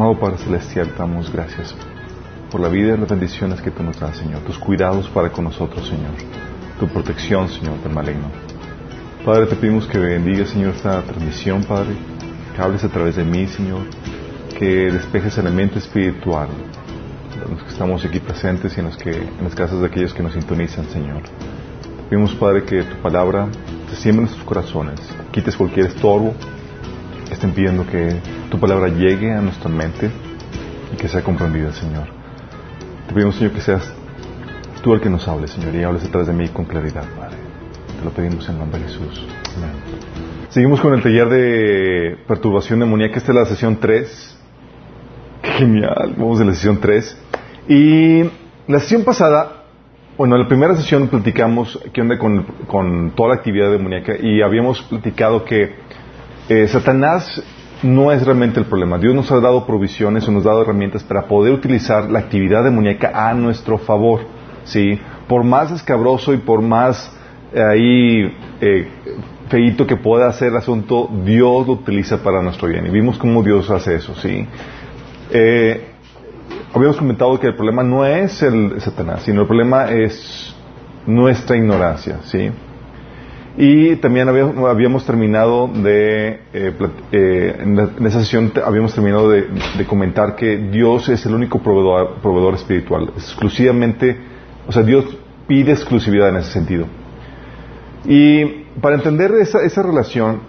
Amado Padre Celestial, damos gracias por la vida y las bendiciones que tú nos das, Señor. Tus cuidados para con nosotros, Señor. Tu protección, Señor, del maligno. Padre, te pedimos que bendiga, Señor, esta transmisión, Padre. Que hables a través de mí, Señor. Que despejes el elemento espiritual. Los que estamos aquí presentes y en, los que, en las casas de aquellos que nos sintonizan, Señor. Te pedimos, Padre, que tu palabra se siembre en nuestros corazones. Quites cualquier estorbo estén pidiendo que tu palabra llegue a nuestra mente y que sea comprendida, Señor. Te pedimos, Señor, que seas tú el que nos hables, Señor, y hables detrás de mí con claridad, Padre. Te lo pedimos en nombre de Jesús. Amén. Seguimos con el taller de perturbación demoníaca. Esta es la sesión 3. Genial. Vamos a la sesión 3. Y la sesión pasada, bueno, en la primera sesión platicamos qué onda con, con toda la actividad demoníaca y habíamos platicado que eh, Satanás no es realmente el problema. Dios nos ha dado provisiones o nos ha dado herramientas para poder utilizar la actividad demoníaca a nuestro favor. ¿sí? Por más escabroso y por más eh, ahí eh, feito que pueda hacer el asunto, Dios lo utiliza para nuestro bien. Y vimos cómo Dios hace eso. ¿sí? Eh, habíamos comentado que el problema no es el Satanás, sino el problema es nuestra ignorancia. ¿sí? Y también habíamos, terminado de, eh, eh, en, esa sesión habíamos terminado de, comentar que Dios es el único proveedor, proveedor espiritual, exclusivamente, o sea, Dios pide exclusividad en ese sentido. Y para entender esa, esa relación,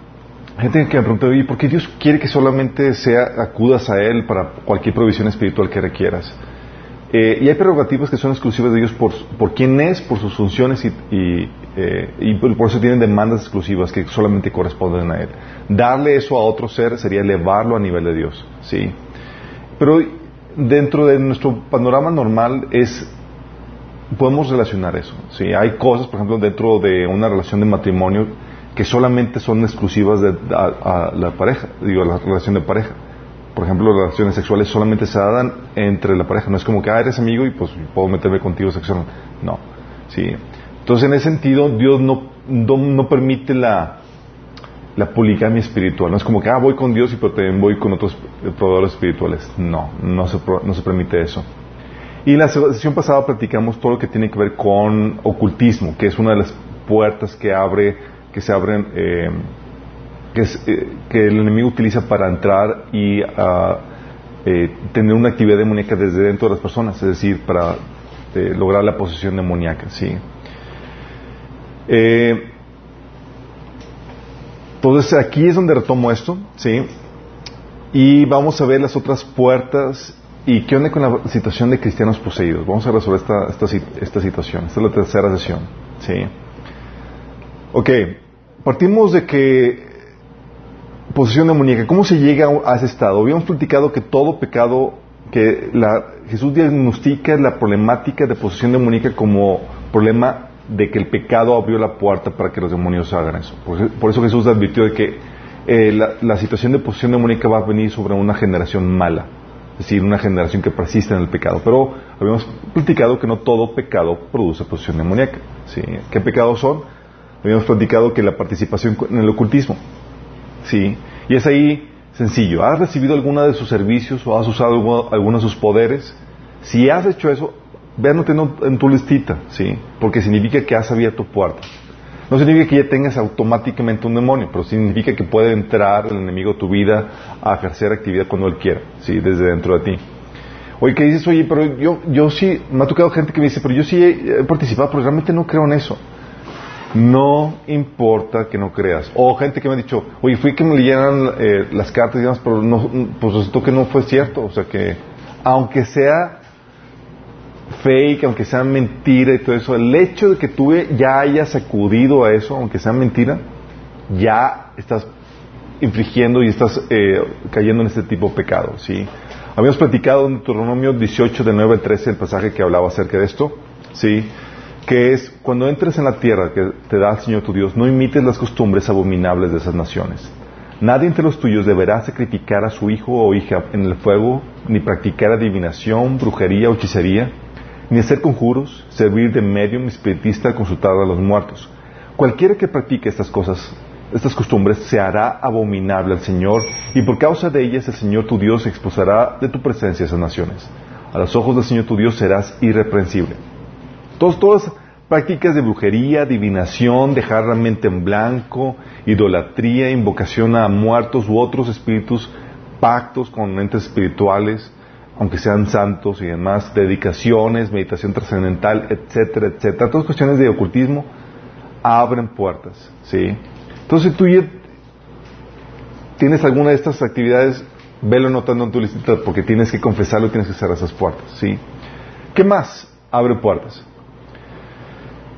gente que me pregunta, ¿y por qué Dios quiere que solamente sea, acudas a Él para cualquier provisión espiritual que requieras? Eh, y hay prerrogativas que son exclusivas de Dios por, por quién es, por sus funciones y, y, eh, y, por eso tienen demandas exclusivas que solamente corresponden a Él. Darle eso a otro ser sería elevarlo a nivel de Dios, ¿sí? Pero dentro de nuestro panorama normal es, podemos relacionar eso, ¿sí? Hay cosas, por ejemplo, dentro de una relación de matrimonio que solamente son exclusivas de, a, a la pareja, digo, la relación de pareja por ejemplo, las relaciones sexuales solamente se dan entre la pareja. No es como que, ah, eres amigo y pues puedo meterme contigo sexualmente. No. Sí. Entonces, en ese sentido, Dios no, no, no, permite la, la poligamia espiritual. No es como que, ah, voy con Dios y pero voy con otros proveedores espirituales. No, no se, no se permite eso. Y en la sesión pasada platicamos todo lo que tiene que ver con ocultismo, que es una de las puertas que abre, que se abren, eh, eh, que, el enemigo utiliza para entrar y uh, eh, tener una actividad demoníaca desde dentro de las personas, es decir, para eh, lograr la posesión demoníaca. ¿sí? entonces aquí es donde retomo esto, ¿sí? y vamos a ver las otras puertas y qué onda con la situación de cristianos poseídos. Vamos a resolver esta, esta, esta situación. Esta es la tercera sesión. ¿sí? Ok, partimos de que posesión demoníaca, ¿cómo se llega a ese estado? Habíamos platicado que todo pecado, que la, Jesús diagnostica la problemática de posesión demoníaca como problema de que el pecado abrió la puerta para que los demonios hagan eso. Por, por eso Jesús advirtió de que eh, la, situación de posesión demoníaca va a venir sobre una generación mala, es decir, una generación que persiste en el pecado. Pero habíamos platicado que no todo pecado produce posesión demoníaca. ¿Qué pecados son? Habíamos platicado que la participación en el ocultismo, ¿sí? Y es ahí sencillo. ¿Has recibido alguna de sus servicios o has usado alguno de sus poderes? Si has hecho eso, véanlo en tu listita, ¿sí? Porque significa que has abierto puertas. No significa que ya tengas automáticamente un demonio, pero significa que puede entrar el enemigo a tu vida a ejercer actividad cuando él quiera, ¿sí? Desde dentro de ti. Oye, que dices, oye, pero yo, yo sí, me ha tocado gente que me dice, pero yo sí he participado, pero realmente no creo en eso. No importa que no creas. O gente que me ha dicho, oye, fui que me leyeran eh, las cartas y demás, pero no, pues resultó que no fue cierto. O sea que, aunque sea fake, aunque sea mentira y todo eso, el hecho de que tú ya hayas acudido a eso, aunque sea mentira, ya estás infringiendo y estás eh, cayendo en este tipo de pecado, ¿sí? Habíamos platicado en Deuteronomio 18, de 9 al 13, el pasaje que hablaba acerca de esto, ¿sí? Que es cuando entres en la tierra que te da el Señor tu Dios, no imites las costumbres abominables de esas naciones. Nadie entre los tuyos deberá sacrificar a su hijo o hija en el fuego, ni practicar adivinación, brujería o hechicería, ni hacer conjuros, servir de medium espiritista, consultar a los muertos. Cualquiera que practique estas cosas estas costumbres, se hará abominable al Señor, y por causa de ellas el Señor tu Dios expulsará de tu presencia a esas naciones. A los ojos del Señor tu Dios serás irreprensible. Todas prácticas de brujería, adivinación, dejar la mente en blanco, idolatría, invocación a muertos u otros espíritus, pactos con entes espirituales, aunque sean santos y demás, dedicaciones, meditación trascendental, etcétera, etcétera. Todas cuestiones de ocultismo abren puertas, ¿sí? Entonces tú ya tienes alguna de estas actividades, velo notando en tu lista porque tienes que confesarlo y tienes que cerrar esas puertas, ¿sí? ¿Qué más abre puertas?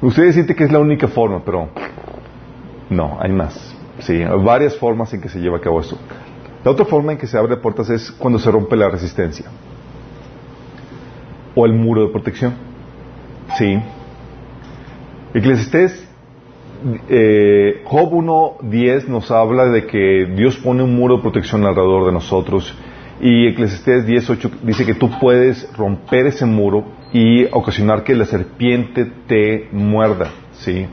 Ustedes sienten que es la única forma, pero no, hay más. Sí, hay varias formas en que se lleva a cabo eso. La otra forma en que se abre puertas es cuando se rompe la resistencia o el muro de protección. Sí. Eclesiastés eh, Job 1.10 nos habla de que Dios pone un muro de protección alrededor de nosotros y Eclesiastés 10.8 dice que tú puedes romper ese muro y ocasionar que la serpiente te muerda, ¿sí?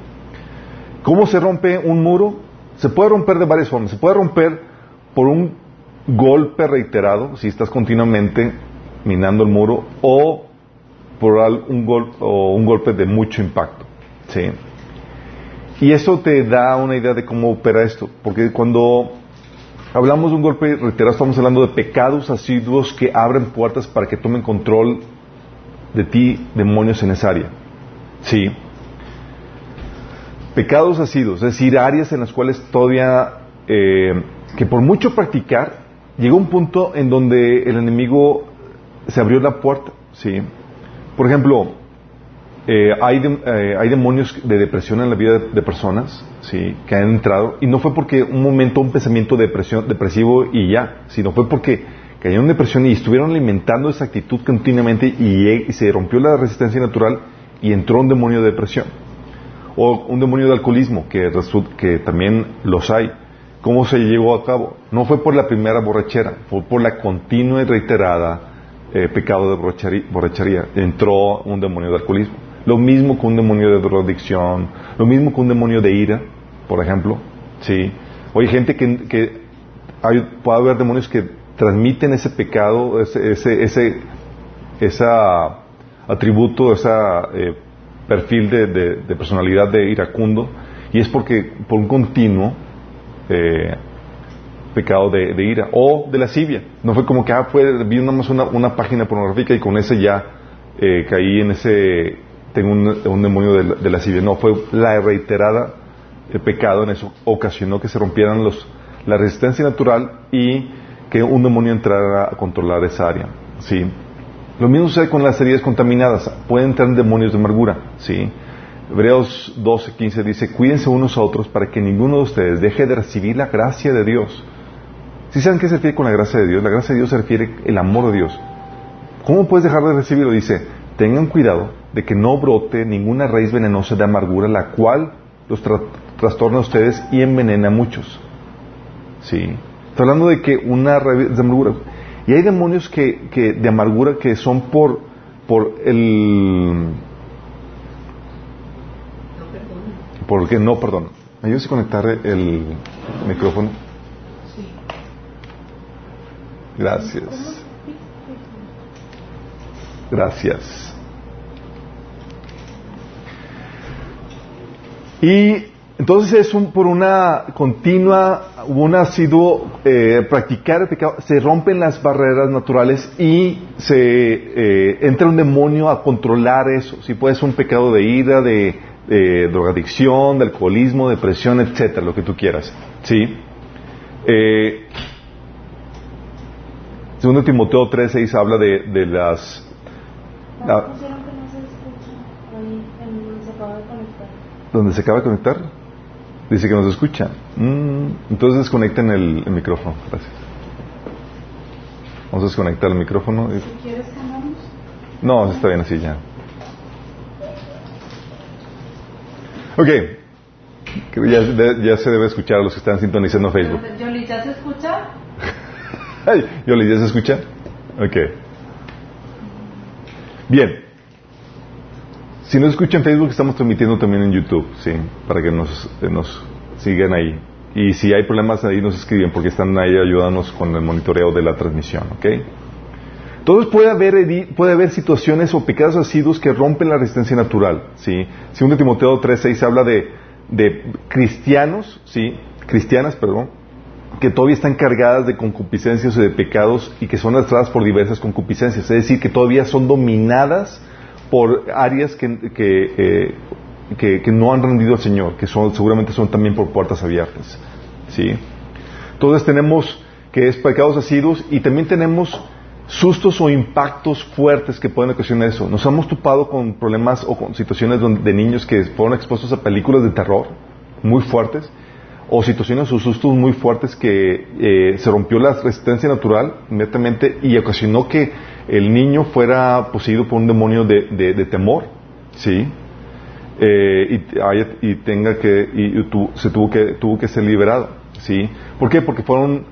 ¿Cómo se rompe un muro? Se puede romper de varias formas. Se puede romper por un golpe reiterado, si estás continuamente minando el muro, o por un, gol o un golpe de mucho impacto, ¿sí? Y eso te da una idea de cómo opera esto, porque cuando hablamos de un golpe reiterado estamos hablando de pecados asiduos que abren puertas para que tomen control de ti demonios en esa área. Sí. Pecados asidos, es decir, áreas en las cuales todavía, eh, que por mucho practicar, llegó un punto en donde el enemigo se abrió la puerta. Sí. Por ejemplo, eh, hay, eh, hay, demonios de depresión en la vida de, personas ¿sí? que han entrado y no fue porque un momento, un pensamiento de depresión, depresivo y ya, sino fue porque cayeron en depresión y estuvieron alimentando esa actitud continuamente y, se rompió la resistencia natural y entró un demonio de depresión. O un demonio de alcoholismo, que, que también los hay. ¿Cómo se llevó a cabo? No fue por la primera borrachera, fue por la continua y reiterada eh, pecado de borrachería. Entró un demonio de alcoholismo. Lo mismo con un demonio de drogadicción, lo mismo con un demonio de ira, por ejemplo. ¿sí? Oye, gente que, que hay, puede haber demonios que transmiten ese pecado, ese, ese, ese atributo, ese eh, perfil de, personalidad de iracundo, y es porque por un continuo eh, pecado de, ira o de lascivia. No fue como que ah, fue, vi una, una página pornográfica y con ese ya eh, caí en ese, tengo un, demonio de, de lascivia. No, fue la reiterada el pecado en eso ocasionó que se rompieran los, la resistencia natural y que un demonio entrara a controlar esa área. ¿sí? Lo mismo sucede con las heridas contaminadas. Pueden entrar demonios de amargura. ¿sí? Hebreos 12:15 dice, cuídense unos a otros para que ninguno de ustedes deje de recibir la gracia de Dios. ¿Sí saben qué se refiere con la gracia de Dios? La gracia de Dios se refiere el amor de Dios. ¿Cómo puedes dejar de recibirlo? Dice, tengan cuidado de que no brote ninguna raíz venenosa de amargura, la cual los trastorna a ustedes y envenena a muchos. ¿Sí? Está hablando de que una raíz de amargura. Y hay demonios que, que, de amargura que son por, por el... Por el que no perdón. Ayúdese a conectar el micrófono. Gracias. Gracias. Y entonces es un, por una continua, un sido eh, practicar el pecado, se rompen las barreras naturales y se eh, entra un demonio a controlar eso. Si puede ser un pecado de ira, de, drogadicción, de alcoholismo, depresión, etcétera, lo que tú quieras. ¿Sí? Eh, segundo Timoteo 13 habla de, de las... La, ¿Dónde se acaba de conectar? Dice que nos escucha. Mm, entonces desconecten el, micrófono. Gracias. Vamos a desconectar el micrófono. ¿Quieres No, está bien así ya. Ok. Ya, ya, se debe escuchar a los que están sintonizando Facebook. ¿Yoli ya se escucha? ¿Yoli ya se escucha? Ok. Bien. Si nos escuchan en Facebook, estamos transmitiendo también en YouTube, sí, para que nos, nos sigan ahí. Y si hay problemas ahí nos escriben porque están ahí ayudándonos con el monitoreo de la transmisión, ¿ok? Entonces puede haber, puede haber situaciones o pecados asiduos que rompen la resistencia natural, ¿sí? Segundo Timoteo 3.6 habla de, de cristianos, ¿sí? Cristianas, perdón, que todavía están cargadas de concupiscencias y de pecados y que son arrastradas por diversas concupiscencias, es decir, que todavía son dominadas por áreas que, eh, que, que, no han rendido al Señor, que son, seguramente son también por puertas abiertas. ¿sí? Entonces tenemos que es pecados asiduos y también tenemos sustos o impactos fuertes que pueden ocasionar eso. Nos hemos topado con problemas o con situaciones de niños que fueron expuestos a películas de terror muy fuertes o situaciones o sustos muy fuertes que eh, se rompió la resistencia natural inmediatamente y ocasionó que el niño fuera poseído por un demonio de, de, temor, ¿sí? Eh, y, y, tenga que y, se tuvo que tuvo que ser liberado, ¿sí? ¿Por qué? Porque fueron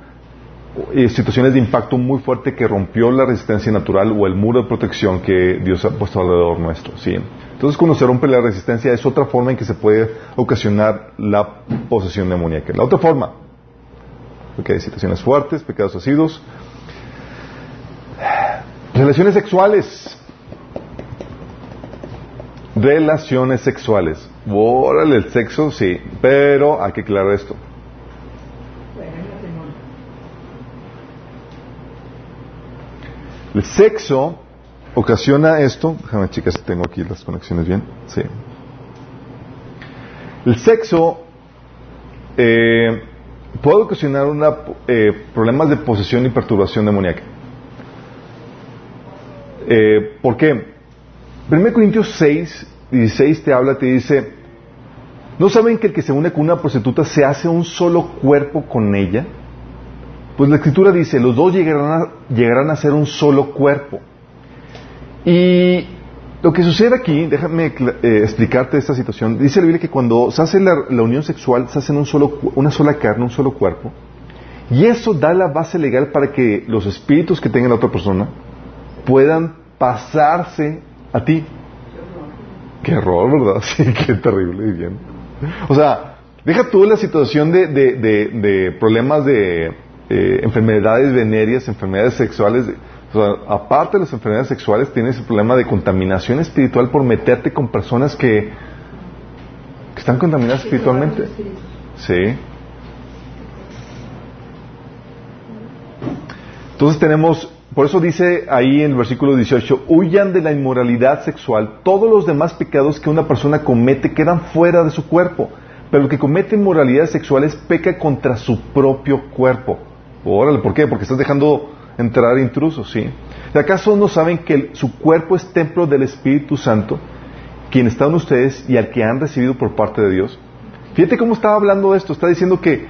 eh, situaciones de impacto muy fuerte que rompió la resistencia natural o el muro de protección que Dios ha puesto alrededor nuestro, ¿sí? Entonces, cuando se rompe la resistencia es otra forma en que se puede ocasionar la posesión demoníaca. La otra forma, hay situaciones fuertes, pecados asidos, Relaciones sexuales. Relaciones sexuales. Órale, el sexo, sí, pero hay que aclarar esto. El sexo ocasiona esto. Déjame chicas tengo aquí las conexiones bien. Sí. El sexo eh, puede ocasionar una, eh, problemas de posesión y perturbación demoníaca. Eh, ¿Por qué? 1 Corintios 6, 16 te habla, te dice, ¿no saben que el que se une con una prostituta se hace un solo cuerpo con ella? Pues la escritura dice, los dos llegarán a, llegarán a ser un solo cuerpo. Y lo que sucede aquí, déjame eh, explicarte esta situación, dice la Biblia que cuando se hace la, unión sexual, se hace un solo, una sola carne, un solo cuerpo, y eso da la base legal para que los espíritus que tenga la otra persona puedan pasarse a ti. Qué error, ¿verdad? Sí, qué terrible bien. O sea, deja tú la situación de, de, problemas de eh, enfermedades venéreas, enfermedades sexuales. o sea, aparte de las enfermedades sexuales, tienes el problema de contaminación espiritual por meterte con personas que, que están contaminadas espiritualmente. Sí. Entonces tenemos por eso dice ahí en el versículo 18, huyan de la inmoralidad sexual. Todos los demás pecados que una persona comete quedan fuera de su cuerpo, pero el que comete inmoralidades sexuales peca contra su propio cuerpo. Órale, ¿por qué? Porque estás dejando entrar intrusos, ¿sí? ¿De acaso no saben que su cuerpo es templo del Espíritu Santo, quien está en ustedes y al que han recibido por parte de Dios? Fíjate cómo estaba hablando esto. Está diciendo que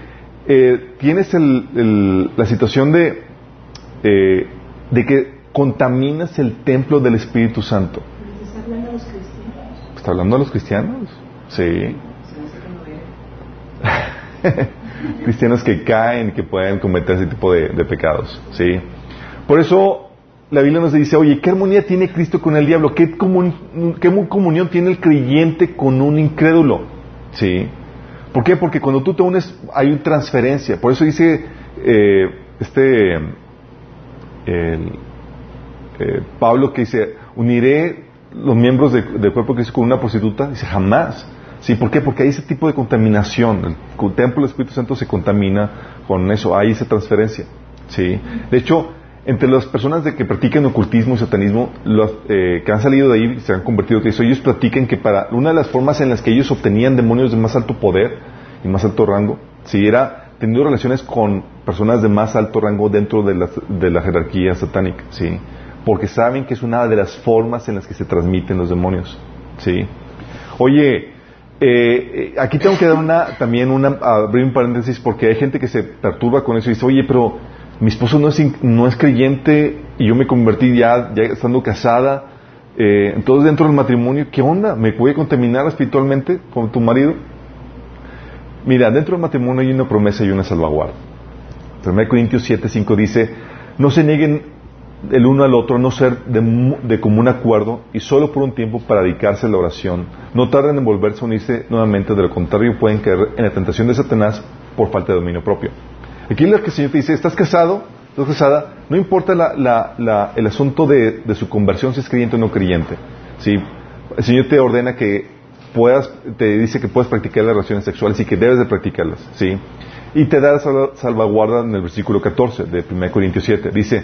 eh, tienes la situación de eh, de que contaminas el templo del Espíritu Santo. ¿Está hablando a los cristianos? ¿Está hablando a los cristianos? Sí. cristianos que caen, que pueden cometer ese tipo de, pecados. Sí. Por eso la Biblia nos dice, oye, ¿qué armonía tiene Cristo con el diablo? ¿Qué, comunión tiene el creyente con un incrédulo? Sí. ¿Por qué? Porque cuando tú te unes hay una transferencia. Por eso dice eh, este eh, Pablo que dice, uniré los miembros del cuerpo que dice con una prostituta, dice jamás. ¿Sí? ¿Por qué? Porque hay ese tipo de contaminación. El templo del Espíritu Santo se contamina con eso, hay esa transferencia. ¿Sí? De hecho, entre las personas de que practican ocultismo y satanismo, los eh, que han salido de ahí se han convertido que eso, ellos platican que para una de las formas en las que ellos obtenían demonios de más alto poder y más alto rango, si era teniendo relaciones con personas de más alto rango dentro de la, de la jerarquía satánica, ¿sí? Porque saben que es una de las formas en las que se transmiten los demonios, ¿sí? Oye, eh, aquí tengo que dar una, también una, abrir un paréntesis porque hay gente que se perturba con eso y dice, oye, pero mi esposo no es, no es creyente y yo me convertí ya, ya estando casada, eh, entonces dentro del matrimonio, ¿qué onda? ¿Me a contaminar espiritualmente con tu marido? Mira, dentro del matrimonio hay una promesa y una salvaguarda. 1 Corintios 7, 5 dice, no se nieguen el uno al otro, no ser de, común acuerdo y solo por un tiempo para dedicarse a la oración. No tarden en volverse a unirse nuevamente, de lo contrario pueden caer en la tentación de Satanás por falta de dominio propio. Aquí lo que el Señor te dice, estás casado, estás casada, no importa el asunto de, su conversión, si es creyente o no creyente. ¿sí? El Señor te ordena que puedas, te dice que puedes practicar las relaciones sexuales y que debes de practicarlas. ¿sí? Y te da salvaguarda en el versículo 14 de 1 Corintios 7. Dice,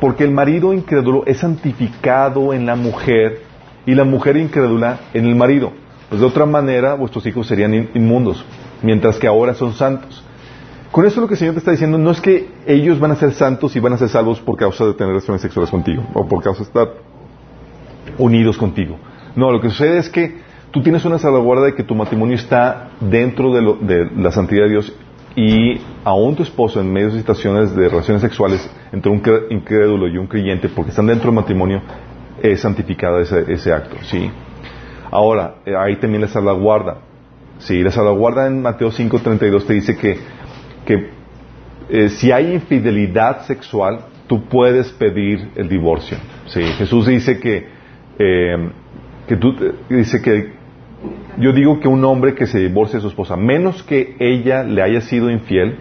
porque el marido incrédulo es santificado en la mujer y la mujer incrédula en el marido. Pues de otra manera vuestros hijos serían inmundos, mientras que ahora son santos. Con eso lo que el Señor te está diciendo no es que ellos van a ser santos y van a ser salvos por causa de tener relaciones sexuales contigo o por causa de estar unidos contigo. No, lo que sucede es que tú tienes una salvaguarda de que tu matrimonio está dentro de, la santidad de Dios y aún tu esposo en medio de situaciones de relaciones sexuales entre un incrédulo y un creyente, porque están dentro del matrimonio, es santificado ese, acto, ¿sí? Ahora, eh, ahí también la salvaguarda. Sí, la salvaguarda en Mateo 5.32 te dice que que eh, si hay infidelidad sexual, tú puedes pedir el divorcio. Sí, Jesús dice que, eh, que tú, dice que yo digo que un hombre que se divorcie de su esposa, menos que ella le haya sido infiel,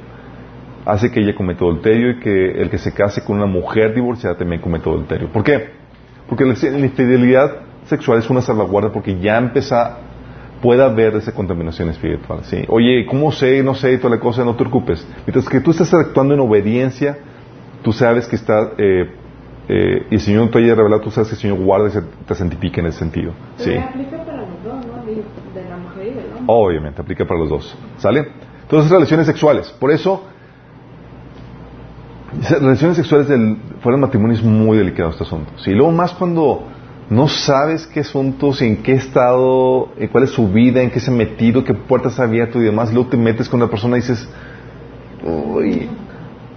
hace que ella cometa adulterio y que el que se case con una mujer divorciada también cometa adulterio. ¿Por qué? Porque la infidelidad sexual es una salvaguarda porque ya empieza pueda haber esa contaminación espiritual. ¿sí? Oye, ¿cómo sé? No sé, toda la cosa, no te preocupes. Mientras que tú estás actuando en obediencia, tú sabes que está, eh, eh, y el Señor te haya revelado, tú sabes que el Señor guarda y te santifica en ese sentido. ¿sí los dos, ¿no? De la mujer y del hombre. Obviamente, aplica para los dos. ¿Sale? Entonces, relaciones sexuales. Por eso, relaciones sexuales del, fuera del matrimonio es muy delicado este asunto. Y luego más cuando no sabes qué asuntos, en qué estado, en cuál es su vida, en qué se ha metido, qué puertas ha abierto y demás, luego te metes con una persona y dices, uy,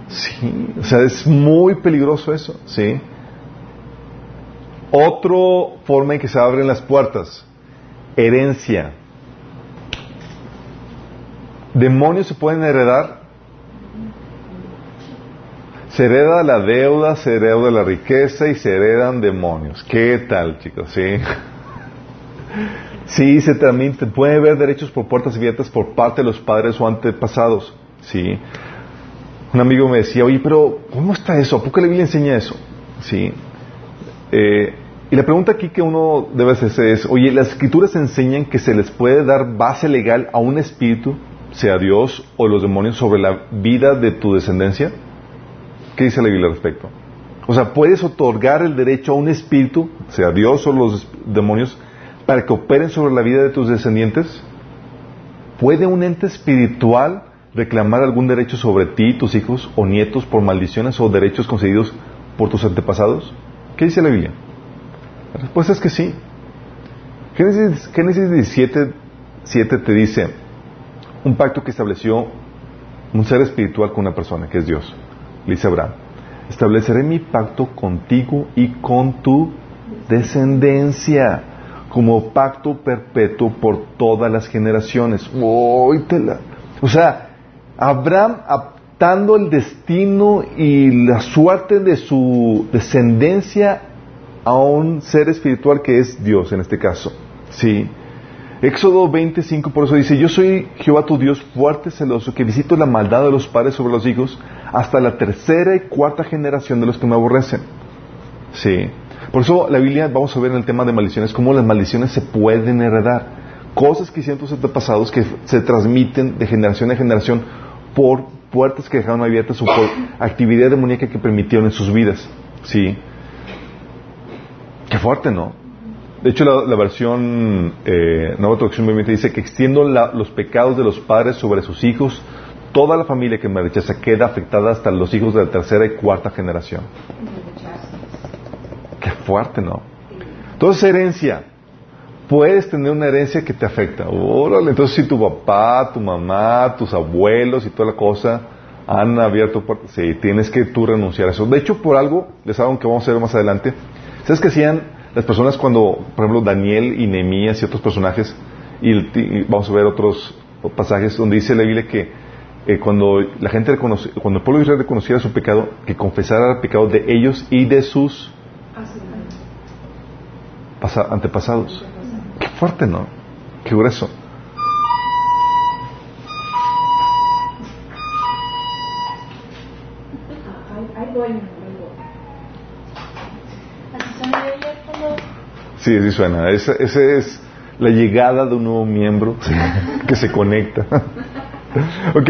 sí, o sea, es muy peligroso eso, ¿sí? Otra forma en que se abren las puertas, herencia. ¿Demonios se pueden heredar? Se hereda la deuda, se hereda la riqueza y se heredan demonios. ¿Qué tal, chicos? Sí. Sí, se también puede ver derechos por puertas abiertas por parte de los padres o antepasados. Sí. Un amigo me decía, oye, pero ¿cómo está eso? ¿Por qué la Biblia enseña eso? Sí. Eh, y la pregunta aquí que uno debe hacerse es, oye, ¿las escrituras enseñan que se les puede dar base legal a un espíritu, sea Dios o los demonios, sobre la vida de tu descendencia? ¿Qué dice la Biblia al respecto? O sea, ¿puedes otorgar el derecho a un espíritu, sea Dios o los demonios, para que operen sobre la vida de tus descendientes? ¿Puede un ente espiritual reclamar algún derecho sobre ti, tus hijos o nietos por maldiciones o derechos concedidos por tus antepasados? ¿Qué dice la Biblia? La respuesta es que sí. Génesis, Génesis 17 7 te dice un pacto que estableció un ser espiritual con una persona, que es Dios dice Abraham, estableceré mi pacto contigo y con tu descendencia como pacto perpetuo por todas las generaciones. O sea, Abraham aptando el destino y la suerte de su descendencia a un ser espiritual que es Dios en este caso. Sí. Éxodo 25 por eso dice, yo soy Jehová tu Dios fuerte, celoso, que visito la maldad de los padres sobre los hijos hasta la tercera y cuarta generación de los que me aborrecen. Sí. Por eso la Biblia, vamos a ver en el tema de maldiciones, cómo las maldiciones se pueden heredar. Cosas que hicieron tus antepasados que se transmiten de generación a generación por puertas que dejaron abiertas o por actividad demoníaca que permitieron en sus vidas. Sí. Qué fuerte, ¿no? De hecho, la, versión eh, Nueva Traducción Viviente dice que extiendo los pecados de los padres sobre sus hijos. Toda la familia que me rechaza queda afectada hasta los hijos de la tercera y cuarta generación. Qué fuerte, ¿no? Entonces, herencia. Puedes tener una herencia que te afecta. Órale, entonces si tu papá, tu mamá, tus abuelos y toda la cosa han abierto puertas, sí, tienes que tú renunciar a eso. De hecho, por algo, les hago que vamos a ver más adelante, ¿sabes que hacían las personas cuando, por ejemplo, Daniel y Nehemías y otros personajes, y, el, y, vamos a ver otros pasajes donde dice la Biblia que eh, cuando la gente reconoce, cuando el pueblo de Israel reconociera su pecado, que confesara el pecado de ellos y de sus antepasados. Qué fuerte, ¿no? Qué grueso. Sí, sí suena. Esa, ese es la llegada de un nuevo miembro que se conecta. ok,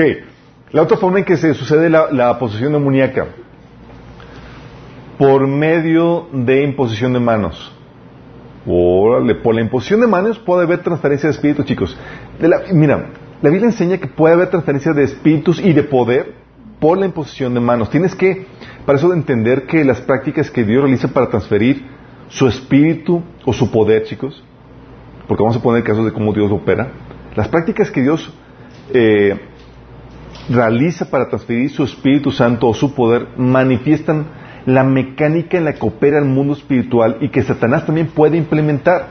la otra forma en que se sucede la, la posesión demoníaca, por medio de imposición de manos. Órale, por la imposición de manos puede haber transferencia de espíritus, chicos. De la- mira, la Biblia enseña que puede haber transferencia de espíritus y de poder por la imposición de manos. Tienes que, para eso, entender que las prácticas que Dios realiza para transferir su espíritu o su poder, chicos, porque vamos a poner casos de cómo Dios opera, las prácticas que Dios eh, realiza para transferir su Espíritu Santo o su poder manifiestan la mecánica en la que opera el mundo espiritual y que Satanás también puede implementar.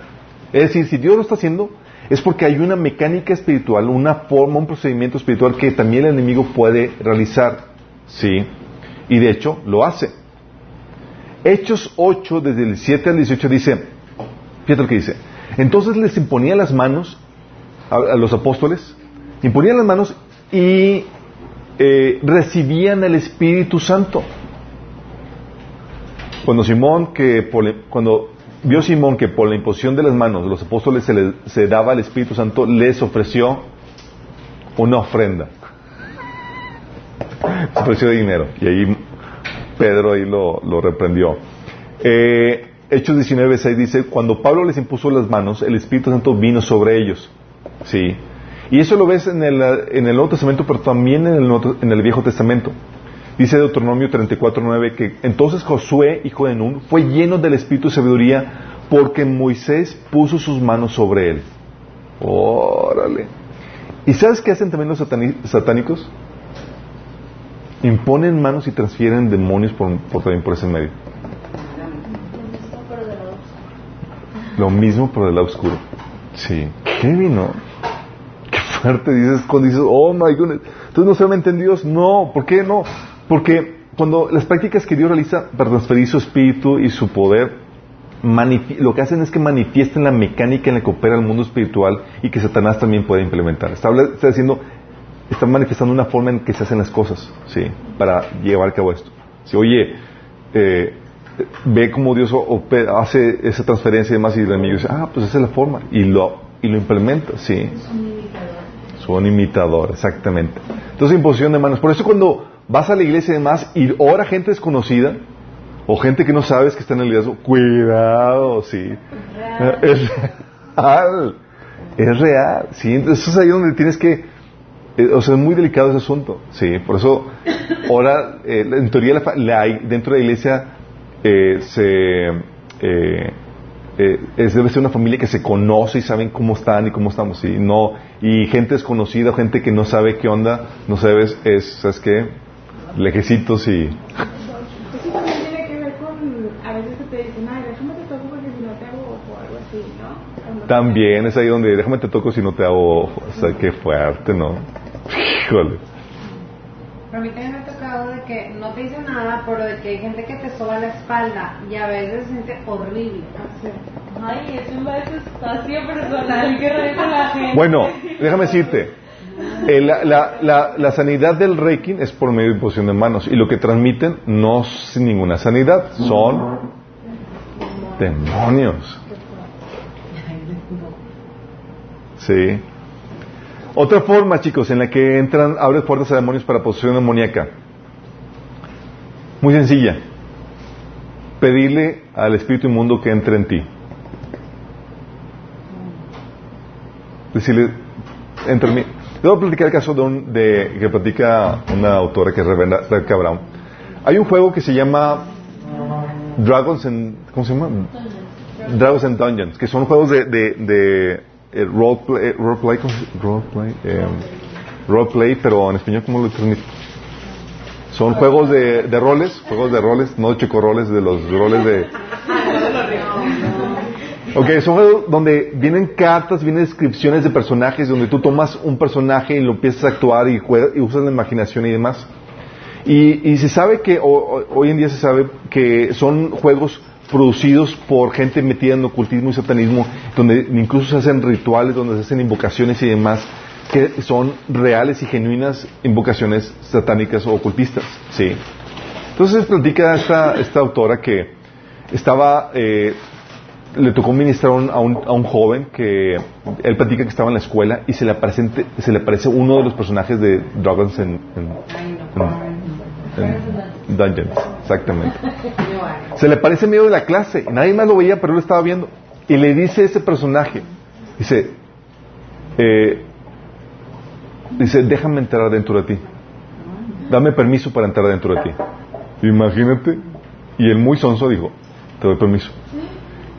Es decir, si Dios lo está haciendo, es porque hay una mecánica espiritual, una forma, un procedimiento espiritual que también el enemigo puede realizar. ¿Sí? Y de hecho, lo hace. Hechos 8, desde el 7 al 18, dice, fíjate lo que dice, entonces les imponía las manos a, los apóstoles, imponían las manos y eh, recibían el Espíritu Santo. Cuando Simón, que por cuando vio Simón que por la imposición de las manos de los apóstoles se, le- se daba el Espíritu Santo, les ofreció una ofrenda. Se ofreció dinero. Y ahí Pedro ahí lo, lo reprendió. Eh, Hechos 19, 6 dice, cuando Pablo les impuso las manos, el Espíritu Santo vino sobre ellos. Sí. Y eso lo ves en el, en el Nuevo Testamento, pero también en el, en el Viejo Testamento. Dice Deuteronomio 34, 9 que entonces Josué, hijo de Nun, fue lleno del Espíritu de sabiduría porque Moisés puso sus manos sobre él. Órale. ¿Y sabes qué hacen también los satánicos? Imponen manos y transfieren demonios por, también por ese medio. Lo mismo por el lado oscuro. Sí. ¿Qué vino? Qué fuerte dices cuando dices, oh my goodness. Entonces no solamente en Dios, no. ¿Por qué no? Porque cuando las prácticas que Dios realiza para transferir su espíritu y su poder, lo que hacen es que manifiesten la mecánica en la que opera el mundo espiritual y que Satanás también puede implementar. Está diciendo, está manifestando una forma en que se hacen las cosas, ¿sí? Para llevar a cabo esto. Si, oye, eh, ve cómo Dios hace esa transferencia y demás y el enemigo dice, ah, pues esa es la forma. Y lo, y lo implementa, ¿sí? Son imitadores, exactamente. Entonces, imposición de manos. Por eso cuando vas a la iglesia y demás y ora gente desconocida o gente que no sabes que está en el liderazgo, cuidado, sí. Es real. Es real. Sí, entonces es ahí donde tienes que... eh, o sea, es muy delicado ese asunto. Sí, por eso ahora, eh, en teoría, la la- dentro de la iglesia eh, se... eh, eh, es, debe ser una familia que se conoce y saben cómo están y cómo estamos y no y gente desconocida gente que no sabe qué onda no sabes es sabes qué lejecitos y Eso también tiene que ver con, a veces te dicen, ay, déjame te toco porque si no te hago ojo o algo así, ¿no? Cuando- también es ahí donde déjame te toco si no te hago ojo o sea qué fuerte no híjole Pero a mí también me ha tocado de que no te dice nada, pero de que hay gente que te soba la espalda y a veces se siente horrible. Así. Ay, es un así personal que revisa la gente. bueno déjame decirte eh, la, la, la, la sanidad del Reiki es por medio de imposición de manos y lo que transmiten no es ninguna sanidad son demonios Sí. Otra forma, chicos, en la que entran, abres puertas a demonios para posesión demoníaca. Muy sencilla. Pedirle al espíritu inmundo que entre en ti. Decirle, entra en mí. A platicar el caso de, un, de que platica una autora que es Rebecca Brown. Hay un juego que se llama Dragons and, ¿cómo se llama? Dragons and Dungeons, que son juegos de, de, de eh, roleplay, roleplay, ¿cómo se- roleplay, eh, roleplay, pero en español, ¿cómo lo transmito? Son juegos de, roles, juegos de roles, no de chicoroles, de los roles de... Ok, son juegos donde vienen cartas, vienen descripciones de personajes, donde tú tomas un personaje y lo empiezas a actuar y, juegas- y usas la imaginación y demás. Y, y se sabe que, o- hoy en día se sabe que son juegos producidos por gente metida en ocultismo y satanismo, donde incluso se hacen rituales, donde se hacen invocaciones y demás, que son reales y genuinas invocaciones satánicas o ocultistas. ¿sí? Entonces platica esta, esta autora que estaba eh, le tocó ministrar a un, a un, joven que él platica que estaba en la escuela y se le aparece, se le aparece uno de los personajes de Dragons en. En Dungeons. Exactamente. Se le aparece en medio de la clase. Nadie más lo veía, pero él lo estaba viendo. Y le dice ese personaje, dice, eh, dice, déjame entrar dentro de ti. Dame permiso para entrar dentro de ti. Imagínate. Y el muy sonso dijo, te doy permiso.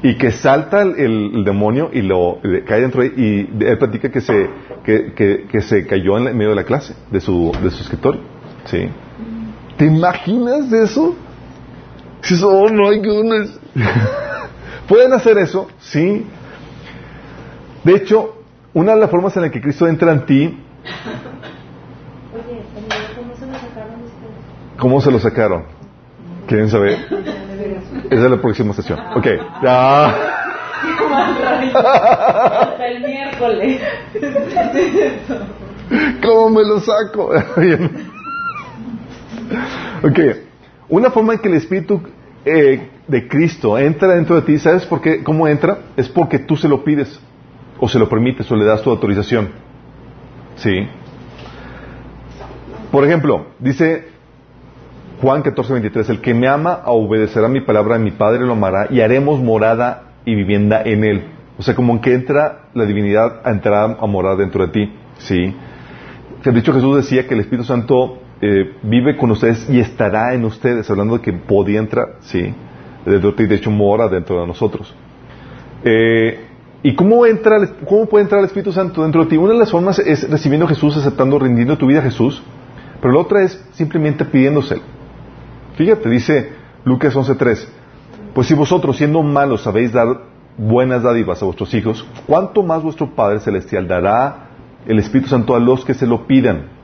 Y que salta el, el- el demonio y lo y cae dentro de y él platica que se, que, que- que se cayó en, la- en medio de la clase, de su, de su escritorio. ¿Sí? ¿Te imaginas eso? Dices, oh my goodness. ¿Pueden hacer eso? Sí. De hecho, una de las formas en la que Cristo entra en ti, Oye, ¿cómo se lo sacaron ustedes? ¿cómo se lo sacaron? ¿Quieren saber? Esa es la próxima sesión. Ok. Ah. Hasta el miércoles. ¿Cómo me lo saco? Bien. ok. Una forma en que el Espíritu eh, de Cristo entra dentro de ti, ¿sabes por qué? ¿Cómo entra? Es porque tú se lo pides, o se lo permites, o le das tu autorización. ¿Sí? Por ejemplo, dice Juan 14, 23, el que me ama obedecerá mi palabra, mi Padre lo amará y haremos morada y vivienda en él. O sea, como que entra la divinidad a entrar a morar dentro de ti. ¿Sí? De hecho, Jesús decía que el Espíritu Santo eh, vive con ustedes y estará en ustedes, hablando de que podía entrar, ¿sí? De hecho, mora dentro de nosotros. Eh, ¿Y cómo, entra, cómo puede entrar el Espíritu Santo dentro de ti? Una de las formas es recibiendo a Jesús, aceptando, rindiendo tu vida a Jesús, pero la otra es simplemente pidiéndoselo. Fíjate, dice Lucas 11.3, pues si vosotros siendo malos sabéis dar buenas dádivas a vuestros hijos, ¿cuánto más vuestro Padre Celestial dará el Espíritu Santo a los que se lo pidan?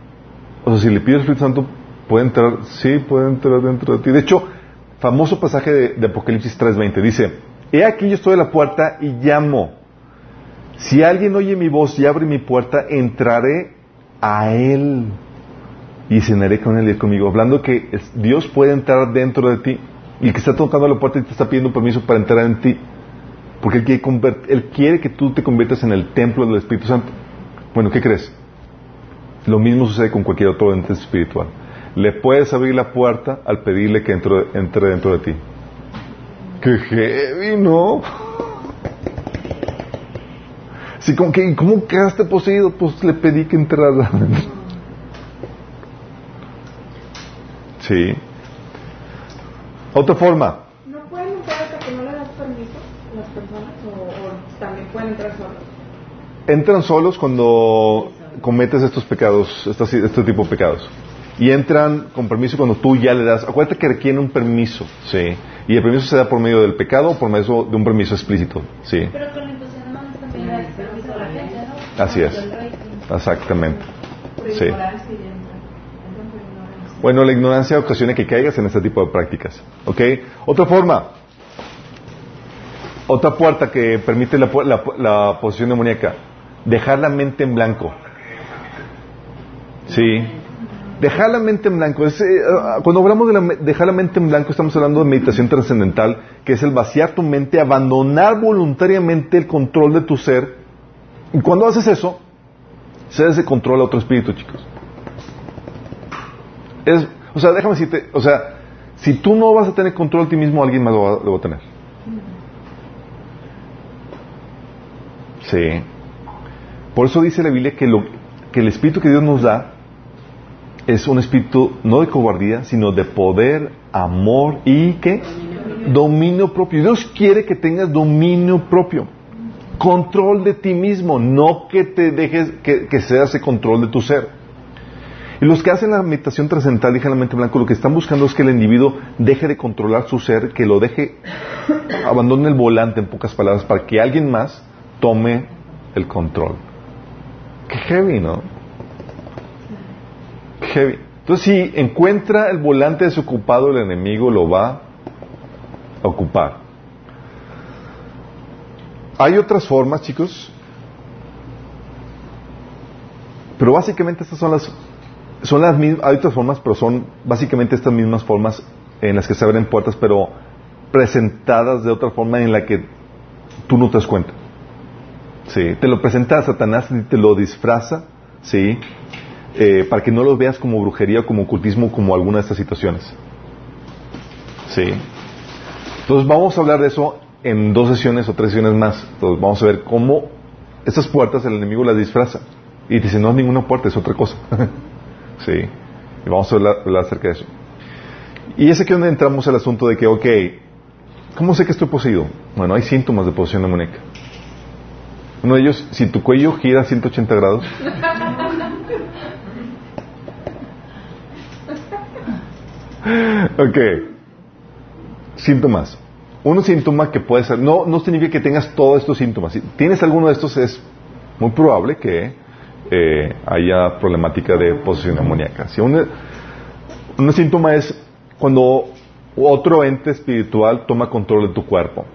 O sea, si le pides el Espíritu Santo, puede entrar, sí, puede entrar dentro de ti. De hecho, famoso pasaje de, de Apocalipsis 3.20, dice, He aquí yo estoy a la puerta y llamo. Si alguien oye mi voz y abre mi puerta, entraré a él y cenaré con él y conmigo. Hablando que Dios puede entrar dentro de ti y que está tocando la puerta y te está pidiendo permiso para entrar en ti. Porque él quiere, él quiere que tú te conviertas en el templo del Espíritu Santo. Bueno, ¿qué crees? Lo mismo sucede con cualquier otro ente espiritual. Le puedes abrir la puerta al pedirle que entre, entre dentro de ti. ¡Qué heavy, ¿no? Sí, como que, ¿cómo quedaste poseído? Pues le pedí que entrara. Sí. Otra forma. ¿No pueden entrar hasta que no le das permiso las personas o, o también pueden entrar solos? Entran solos cuando cometes estos pecados, estos, este tipo de pecados. Y entran con permiso cuando tú ya le das. Acuérdate que requieren un permiso, ¿sí? Y el permiso se da por medio del pecado o por medio de un permiso explícito, ¿sí? Así es. Exactamente. Sí. Bueno, la ignorancia ocasiona que caigas en este tipo de prácticas. ¿Ok? Otra forma. Otra puerta que permite la, la, la posesión demoníaca. Dejar la mente en blanco. Sí. Dejar la mente en blanco. Es, eh, ah, cuando hablamos de la dejar la mente en blanco, estamos hablando de meditación trascendental, que es el vaciar tu mente, abandonar voluntariamente el control de tu ser. Y cuando haces eso, se ese control a otro espíritu, chicos. Es, o sea, déjame decirte, o sea, si tú no vas a tener control de ti mismo, alguien más lo va, lo va a tener. Sí. Por eso dice la Biblia que, lo, que el espíritu que Dios nos da es un espíritu no de cobardía, sino de poder, amor y que dominio propio. Dios quiere que tengas dominio propio. Control de ti mismo, no que te dejes que, que sea ese control de tu ser. Y los que hacen la meditación trascendental, dejan la mente en blanco, lo que están buscando es que el individuo deje de controlar su ser, que lo deje, abandone el volante, en pocas palabras, para que alguien más tome el control. Qué heavy, ¿no? Heavy. Entonces, si encuentra el volante desocupado, el enemigo lo va a ocupar. Hay otras formas, chicos, pero básicamente estas son las son las mismas, hay otras formas, pero son básicamente estas mismas formas en las que se abren puertas, pero presentadas de otra forma en la que tú no te das cuenta. Sí, te lo presenta a Satanás y te lo disfraza, sí, eh, para que no lo veas como brujería, como ocultismo, como alguna de estas situaciones. Sí. Entonces vamos a hablar de eso en dos sesiones o tres sesiones más. Entonces vamos a ver cómo esas puertas el enemigo las disfraza. Y dice, no es ninguna puerta, es otra cosa. sí. Y vamos a hablar, acerca de eso. Y es aquí donde entramos al asunto de que, ok, ¿cómo sé que estoy poseído? Bueno, hay síntomas de posesión demoníaca. Uno de ellos, si tu cuello gira 180 grados. ok. Síntomas. Un síntoma que puede ser, no, no significa que tengas todos estos síntomas. Si tienes alguno de estos, es muy probable que eh, haya problemática de posesión demoníaca. Si un, un síntoma es cuando otro ente espiritual toma control de tu cuerpo.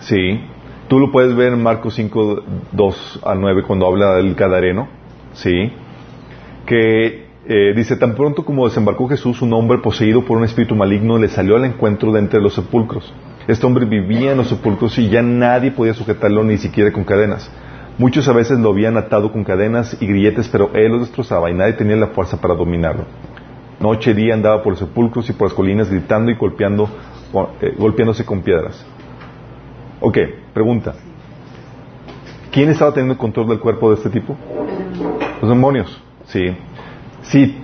Sí. Tú lo puedes ver en Marcos 5, 2 a 9 cuando habla del Gadareno. Sí. Que eh, dice, tan pronto como desembarcó Jesús, un hombre poseído por un espíritu maligno le salió al encuentro de entre los sepulcros. Este hombre vivía en los sepulcros y ya nadie podía sujetarlo ni siquiera con cadenas. Muchos a veces lo habían atado con cadenas y grilletes, pero él los destrozaba y nadie tenía la fuerza para dominarlo. Noche y día andaba por los sepulcros y por las colinas gritando y golpeando, eh, golpeándose con piedras. Ok, pregunta. ¿Quién estaba teniendo control del cuerpo de este tipo? Los demonios. Sí. Si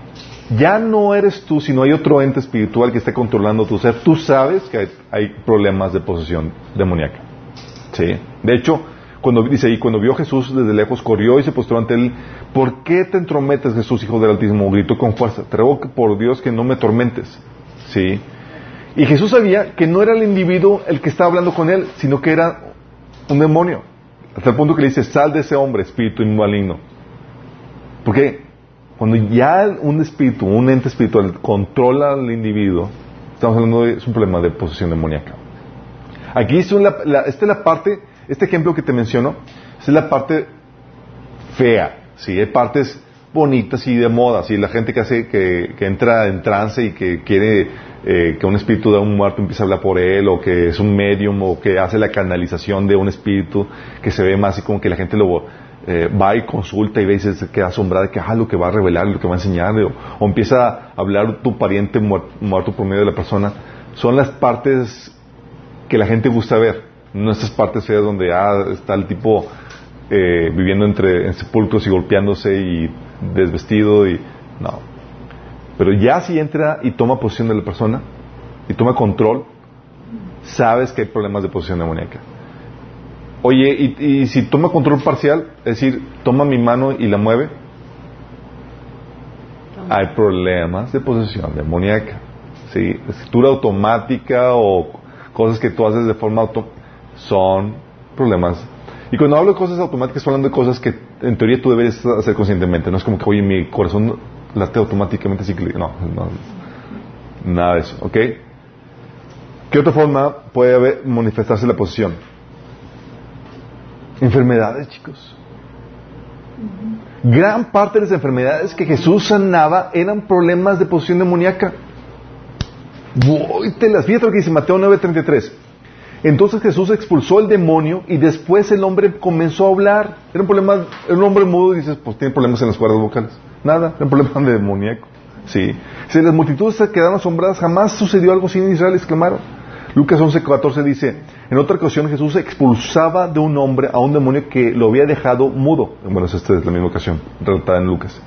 ya no eres tú, sino hay otro ente espiritual que está controlando tu ser, tú sabes que hay, hay problemas de posesión demoníaca. Sí. De hecho, cuando dice ahí, cuando vio a Jesús desde lejos, corrió y se postró ante él. ¿Por qué te entrometes, Jesús, hijo del Altísimo? Gritó con fuerza. Te ruego por Dios que no me tormentes. ¿Sí? Y Jesús sabía que no era el individuo el que estaba hablando con él, sino que era un demonio. Hasta el punto que le dice, sal de ese hombre, espíritu maligno. Porque cuando ya un espíritu, un ente espiritual controla al individuo, estamos hablando de un problema de posesión demoníaca. Aquí es la, esta es la parte este ejemplo que te menciono es la parte fea, ¿sí? Hay partes bonitas y de moda, ¿sí? La gente que hace, que, entra en trance y que quiere eh, que un espíritu de un muerto empiece a hablar por él, o que es un medium, o que hace la canalización de un espíritu, que se ve más y como que la gente lo eh, va y consulta y ve y se queda asombrada de que ah, lo que va a revelar, lo que va a enseñar, o, empieza a hablar tu pariente muerto por medio de la persona. Son las partes que la gente gusta ver no estas partes feas donde ah, está el tipo eh, viviendo entre en sepulcros y golpeándose y desvestido y no. Pero ya si entra y toma posición de la persona y toma control, sabes que hay problemas de posición demoníaca. Oye, y, y si toma control parcial, es decir, toma mi mano y la mueve, hay problemas de posesión demoníaca. ¿sí? Escritura automática o cosas que tú haces de forma automática son problemas. Y cuando hablo de cosas automáticas, estoy hablando de cosas que en teoría tú debes hacer conscientemente. No es como que, oye, mi corazón late automáticamente así No, no, nada de eso, ¿ok? ¿Qué otra forma puede haber, manifestarse la posición? Enfermedades, chicos. Gran parte de las enfermedades que Jesús sanaba eran problemas de posición demoníaca. Voy, te las fíjate lo que dice Mateo 9:33. Entonces Jesús expulsó el demonio y después el hombre comenzó a hablar. Era un problema, era un hombre mudo y dices, pues tiene problemas en las cuerdas vocales. Nada, era un problema de demoníaco. Sí. Si las multitudes se quedaron asombradas, jamás sucedió algo en Israel, exclamaron. Lucas 11:14 dice, en otra ocasión Jesús expulsaba de un hombre a un demonio que lo había dejado mudo. Bueno, esta es la misma ocasión, relatada en Lucas.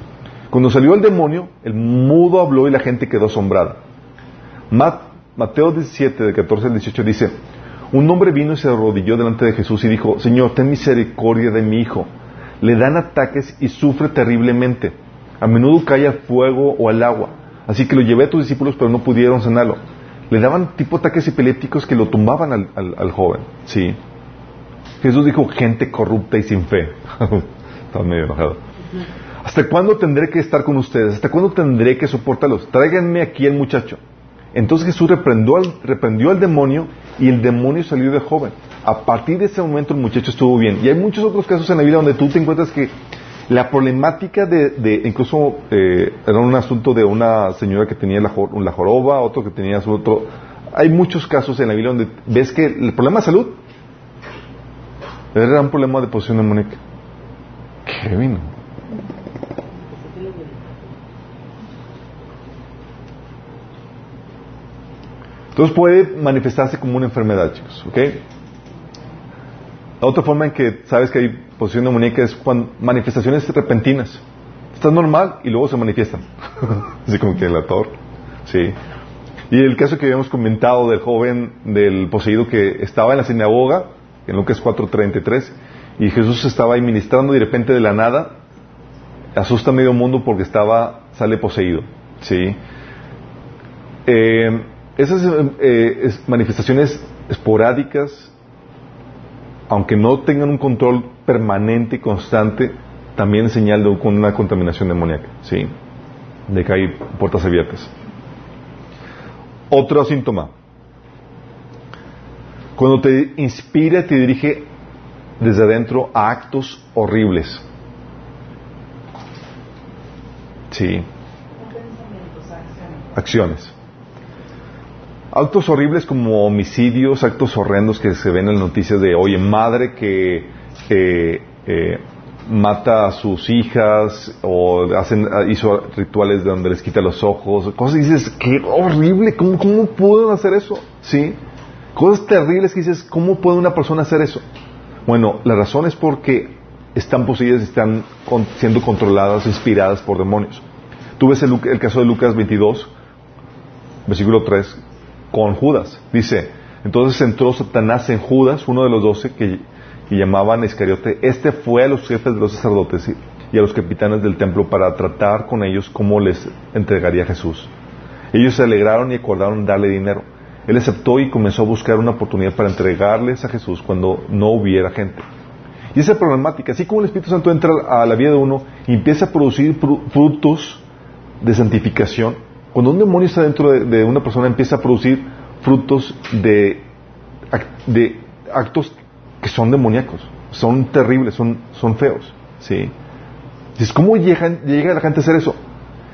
Cuando salió el demonio, el mudo habló y la gente quedó asombrada. Mateo 17, de 14 al 18 dice, un hombre vino y se arrodilló delante de Jesús y dijo, Señor, ten misericordia de mi hijo. Le dan ataques y sufre terriblemente. A menudo cae al fuego o al agua. Así que lo llevé a tus discípulos, pero no pudieron sanarlo. Le daban tipo ataques epilépticos que lo tumbaban al, joven. Sí. Jesús dijo, gente corrupta y sin fe. Estaba medio enojado. ¿Hasta cuándo tendré que estar con ustedes? ¿Hasta cuándo tendré que soportarlos? Tráiganme aquí el muchacho. Entonces Jesús reprendió al, reprendió al demonio y el demonio salió de joven. A partir de ese momento el muchacho estuvo bien. Y hay muchos otros casos en la vida donde tú te encuentras que la problemática de, incluso eh, era un asunto de una señora que tenía la, la joroba, otro que tenía su otro. Hay muchos casos en la Biblia donde ves que el problema de salud Era un problema de posesión demoníaca. ¿Qué vino? Entonces puede manifestarse como una enfermedad, chicos, ¿ok? La otra forma en que sabes que hay posesión demoníaca es cuando manifestaciones repentinas. Estás normal y luego se manifiestan. Así como que el ator. Sí. Y el caso que habíamos comentado del joven, del poseído que estaba en la sinagoga, en Lucas 4:33, y Jesús estaba ahí ministrando y de repente de la nada asusta a medio mundo porque estaba, sale poseído. ¿sí? Eh, esas eh, manifestaciones esporádicas, aunque no tengan un control permanente y constante, también es señal de una contaminación demoníaca, ¿sí? De que hay puertas abiertas. Otro síntoma. Cuando te inspira, te dirige desde adentro a actos horribles. Sí. Acciones. Actos horribles como homicidios, actos horrendos que se ven en las noticias de, oye, madre que eh, mata a sus hijas o hacen, hizo rituales de donde les quita los ojos, cosas y dices, qué horrible, ¿cómo, cómo pueden hacer eso? ¿Sí? Cosas terribles que dices, ¿cómo puede una persona hacer eso? Bueno, la razón es porque están poseídas y están siendo controladas, inspiradas por demonios. Tú ves el, el caso de Lucas 22, versículo 3, con Judas. Dice, entonces entró Satanás en Judas, uno de los doce que, llamaban Iscariote. Este fue a los jefes de los sacerdotes y a los capitanes del templo para tratar con ellos cómo les entregaría Jesús. Ellos se alegraron y acordaron darle dinero. Él aceptó y comenzó a buscar una oportunidad para entregarles a Jesús cuando no hubiera gente. Y esa es problemática. Así como el Espíritu Santo entra a la vida de uno y empieza a producir frutos de santificación, cuando un demonio está dentro de, una persona, empieza a producir frutos de, de actos que son demoníacos, son terribles, son, son feos. ¿sí? Entonces, ¿cómo llega, llega la gente a hacer eso?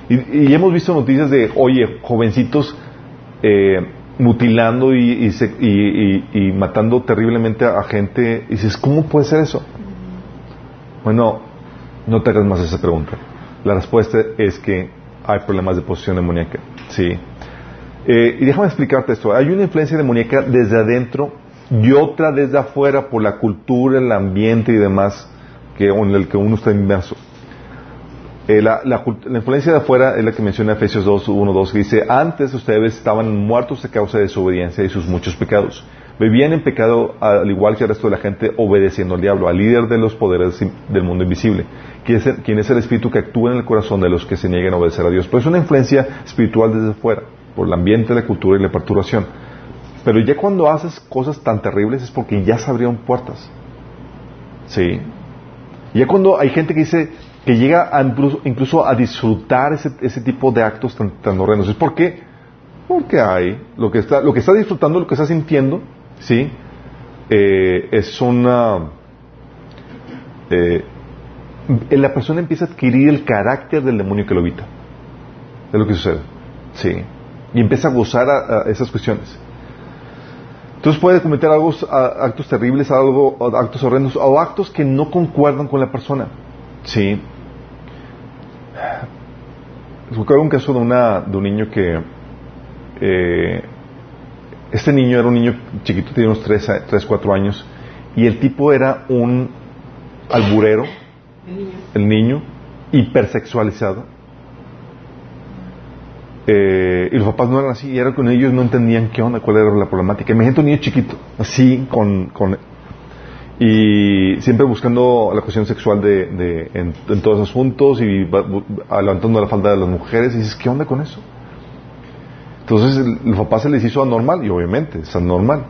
Y, hemos visto noticias de, oye, jovencitos eh, mutilando y, y, matando terriblemente a gente. Y dices, ¿cómo puede ser eso? Bueno, no te hagas más esa pregunta. La respuesta es que hay problemas de posesión demoníaca. Sí. Eh, y déjame explicarte esto. Hay una influencia demoníaca desde adentro y otra desde afuera por la cultura, el ambiente y demás que, en el que uno está inmerso. Eh, la, influencia de afuera es la que menciona Efesios 2, 1, 2, que dice, antes ustedes estaban muertos a causa de su obediencia y sus muchos pecados. Vivían en pecado al igual que el resto de la gente, obedeciendo al diablo, al líder de los poderes del mundo invisible, quien es, el espíritu que actúa en el corazón de los que se niegan a obedecer a Dios. Pero es una influencia espiritual desde fuera, por el ambiente, la cultura y la perturbación. Pero ya cuando haces cosas tan terribles es porque ya se abrieron puertas. ¿Sí? Ya cuando hay gente que dice que llega incluso, a disfrutar ese, tipo de actos tan, tan horrendos. ¿Es por qué? Porque hay lo que está, lo que está disfrutando, lo que está sintiendo, ¿sí? Eh, es una... Eh, la persona empieza a adquirir el carácter del demonio que lo evita. Es lo que sucede. Sí. Y empieza a gozar a, esas cuestiones. Entonces puede cometer actos terribles, algo, actos horrendos o actos que no concuerdan con la persona. Sí. Recuerdo un caso de, una, de un niño que. Eh, este niño era un niño chiquito, tenía unos 3, 3, 4 años, y el tipo era un alburero el niño, hipersexualizado. Eh, y los papás no eran así, y era con ellos no entendían qué onda, cuál era la problemática. Imagínate un niño chiquito, así, con, con y siempre buscando la cuestión sexual de, en, todos los asuntos y levantando la falda de las mujeres, y dices, ¿qué onda con eso? Entonces el, papá se les hizo anormal, y obviamente es anormal.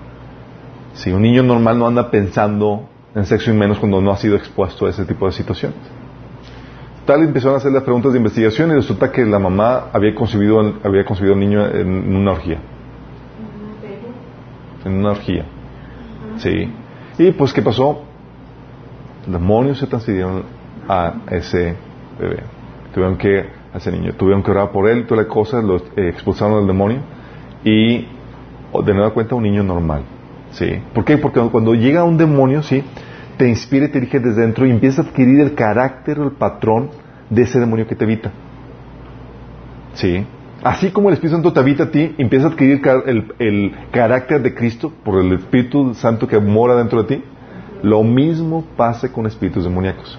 Si un niño normal no anda pensando en sexo y menos cuando no ha sido expuesto a ese tipo de situaciones. Tal empezaron a hacer las preguntas de investigación y resulta que la mamá había concebido, había concebido al niño en una orgía. En una orgía. Sí. Y pues, ¿qué pasó? Demonios se transfirieron a ese bebé. Tuvieron que, a ese niño, tuvieron que orar por él, toda la cosa, lo eh, expulsaron al demonio y de nueva cuenta un niño normal. ¿Sí? ¿Por qué? Porque cuando llega un demonio, ¿sí? te inspira y te dirige desde dentro y empiezas a adquirir el carácter el patrón de ese demonio que te habita. ¿Sí? Así como el Espíritu Santo te habita a ti, empiezas a adquirir el, el carácter de Cristo por el Espíritu Santo que mora dentro de ti. Lo mismo pasa con espíritus demoníacos.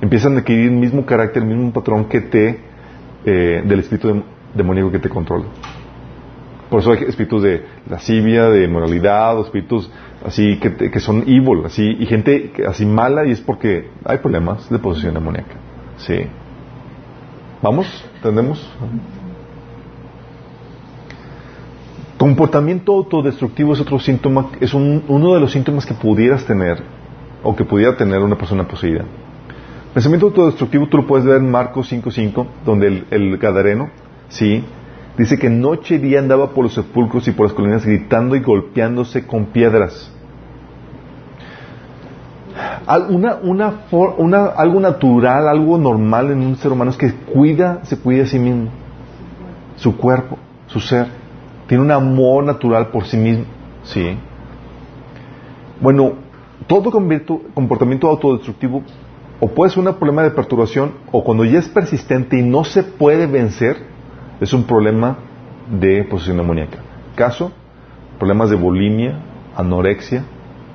Empiezan a adquirir el mismo carácter, el mismo patrón que te, eh, del espíritu demoníaco que te controla. Por eso hay espíritus de lascivia, de moralidad, espíritus así que, que son evil, así, y gente así mala y es porque hay problemas de posesión demoníaca. Sí. ¿Vamos? ¿Entendemos? Comportamiento autodestructivo es otro síntoma, es uno de los síntomas que pudieras tener o que pudiera tener una persona poseída. Pensamiento autodestructivo tú lo puedes ver en Marcos 5.5, donde el, el gadareno, sí, Dice que noche y día andaba por los sepulcros y por las colinas gritando y golpeándose con piedras. Algo natural, algo normal en un ser humano es que cuida, se cuida a sí mismo, su cuerpo, su ser. Tiene un amor natural por sí mismo. ¿sí? Bueno, todo comportamiento autodestructivo o puede ser un problema de perturbación o cuando ya es persistente y no se puede vencer, es un problema de posesión demoníaca. Caso, problemas de bulimia, anorexia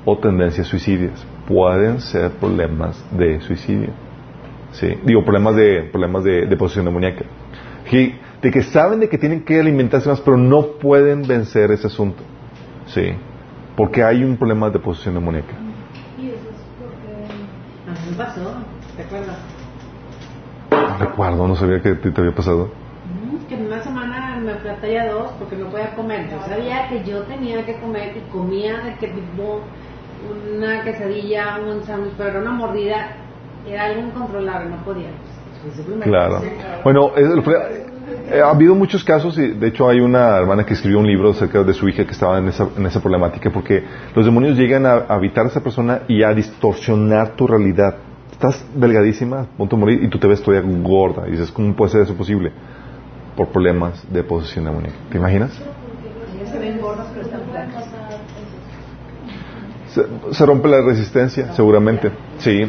o tendencias suicidias. Pueden ser problemas de suicidio. ¿Sí? Digo, problemas de, problemas de, de posesión demoníaca. De que saben de que tienen que alimentarse más, pero no pueden vencer ese asunto. ¿Sí? Porque hay un problema de posesión demoníaca. ¿Y eso es porque... A mí pasó, ¿te acuerdas? recuerdo, no sabía que te había pasado talla 2 porque no podía comer. Yo sabía que yo tenía que comer y comía de que tipo una quesadilla, un sándwich, pero era una mordida, era algo incontrolable, no podía. Claro. Bueno, eh, ha habido muchos casos y de hecho hay una hermana que escribió un libro acerca de su hija que estaba en esa, en esa problemática porque los demonios llegan a habitar a esa persona y a distorsionar tu realidad. Estás delgadísima, a punto de morir y tú te ves todavía gorda y dices, ¿cómo puede ser eso posible? Por problemas de posesión demoníaca. ¿Te imaginas? Se, se rompe la resistencia, seguramente. Sí.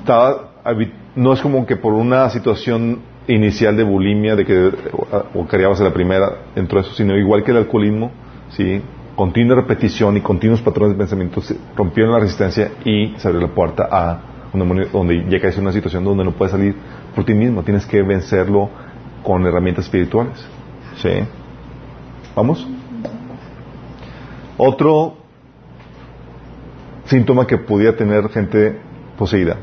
Estaba, no es como que por una situación inicial de bulimia, de que o querías a la primera, entró eso, sino igual que el alcoholismo, sí, continua repetición y continuos patrones de pensamiento rompieron la resistencia y se abrió la puerta a un demonio donde ya caes en una situación donde no puedes salir por ti mismo, tienes que vencerlo con herramientas espirituales. ¿Sí? ¿Vamos? Otro síntoma que pudiera tener gente poseída.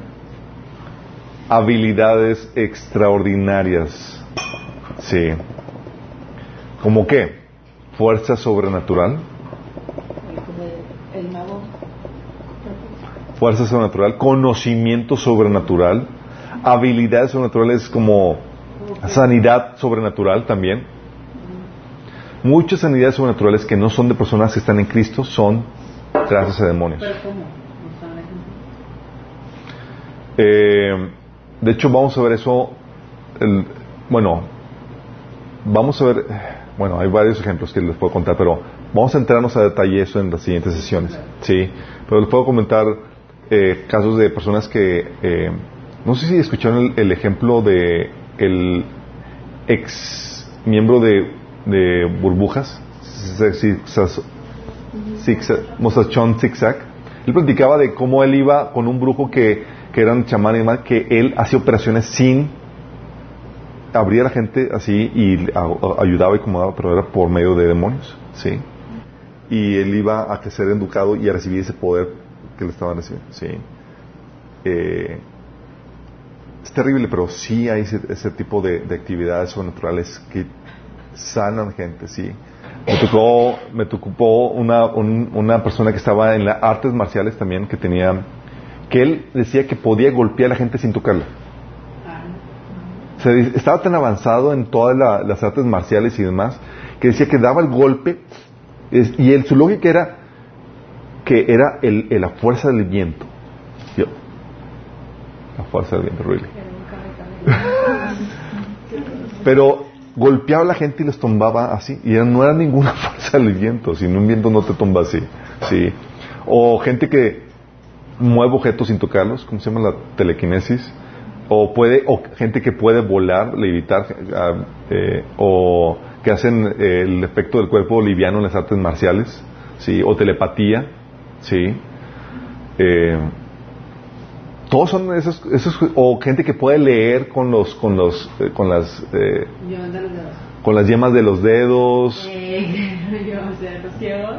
Habilidades extraordinarias. Sí. ¿Cómo qué? Fuerza sobrenatural. Fuerza sobrenatural, conocimiento sobrenatural, habilidades sobrenaturales como sanidad sobrenatural también. Muchas sanidades sobrenaturales que no son de personas que están en Cristo son gracias a demonios. Eh, de hecho, vamos a ver eso. bueno, vamos a ver. Bueno, hay varios ejemplos que les puedo contar, pero vamos a entrarnos a detalle eso en las siguientes sesiones. Sí, pero les puedo comentar eh, casos de personas que. Eh, no sé si escucharon el ejemplo de el ex miembro de, de Burbujas, Mosachón Zigzag, él platicaba de cómo él iba con un brujo que, que era un chamán y demás, que él hacía operaciones sin abrir a la gente así y ayudaba y acomodaba, pero era por medio de demonios, ¿sí? Y él iba a crecer educado y a recibir ese poder que le estaban recibiendo, ¿sí? Eh, terrible, pero sí hay ese, tipo de, actividades sobrenaturales que sanan gente, sí. Me tocó, me tocó una, una persona que estaba en las artes marciales también, que tenía, que él decía que podía golpear a la gente sin tocarla. estaba tan avanzado en todas las artes marciales y demás, que decía que daba el golpe, y él, su lógica era que era el, la fuerza del viento. La fuerza del viento, really. Pero golpeaba a la gente y les tumbaba así. Y no era ninguna fuerza del viento. Si un viento no te tumba así. ¿sí? O gente que mueve objetos sin tocarlos, ¿cómo se llama la telequinesis? O puede, o gente que puede volar, levitar, ah, eh, o que hacen eh, el efecto del cuerpo liviano en las artes marciales, sí, o telepatía, sí. Eh, todos son esos, esos, o gente que puede leer con los, con los, eh, con las, eh, con las yemas de los dedos. Eh, ciegos.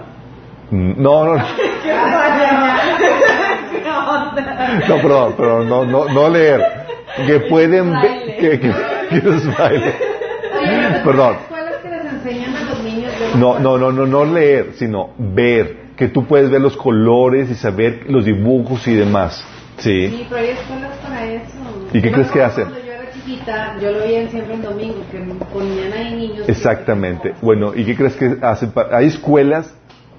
Mm, No, no, no. Pero no, no, no leer. Que pueden ver. Que, que. Perdón. No, no, no, no, no leer, sino ver. Que tú puedes ver los colores y saber los dibujos y demás. Sí. Sí, pero hay escuelas para eso. ¿Y qué crees que hacen? Cuando yo era chiquita, yo lo veía siempre en domingo, que ponían ahí niños. Exactamente. Bueno, ¿y qué crees que hacen? Hay escuelas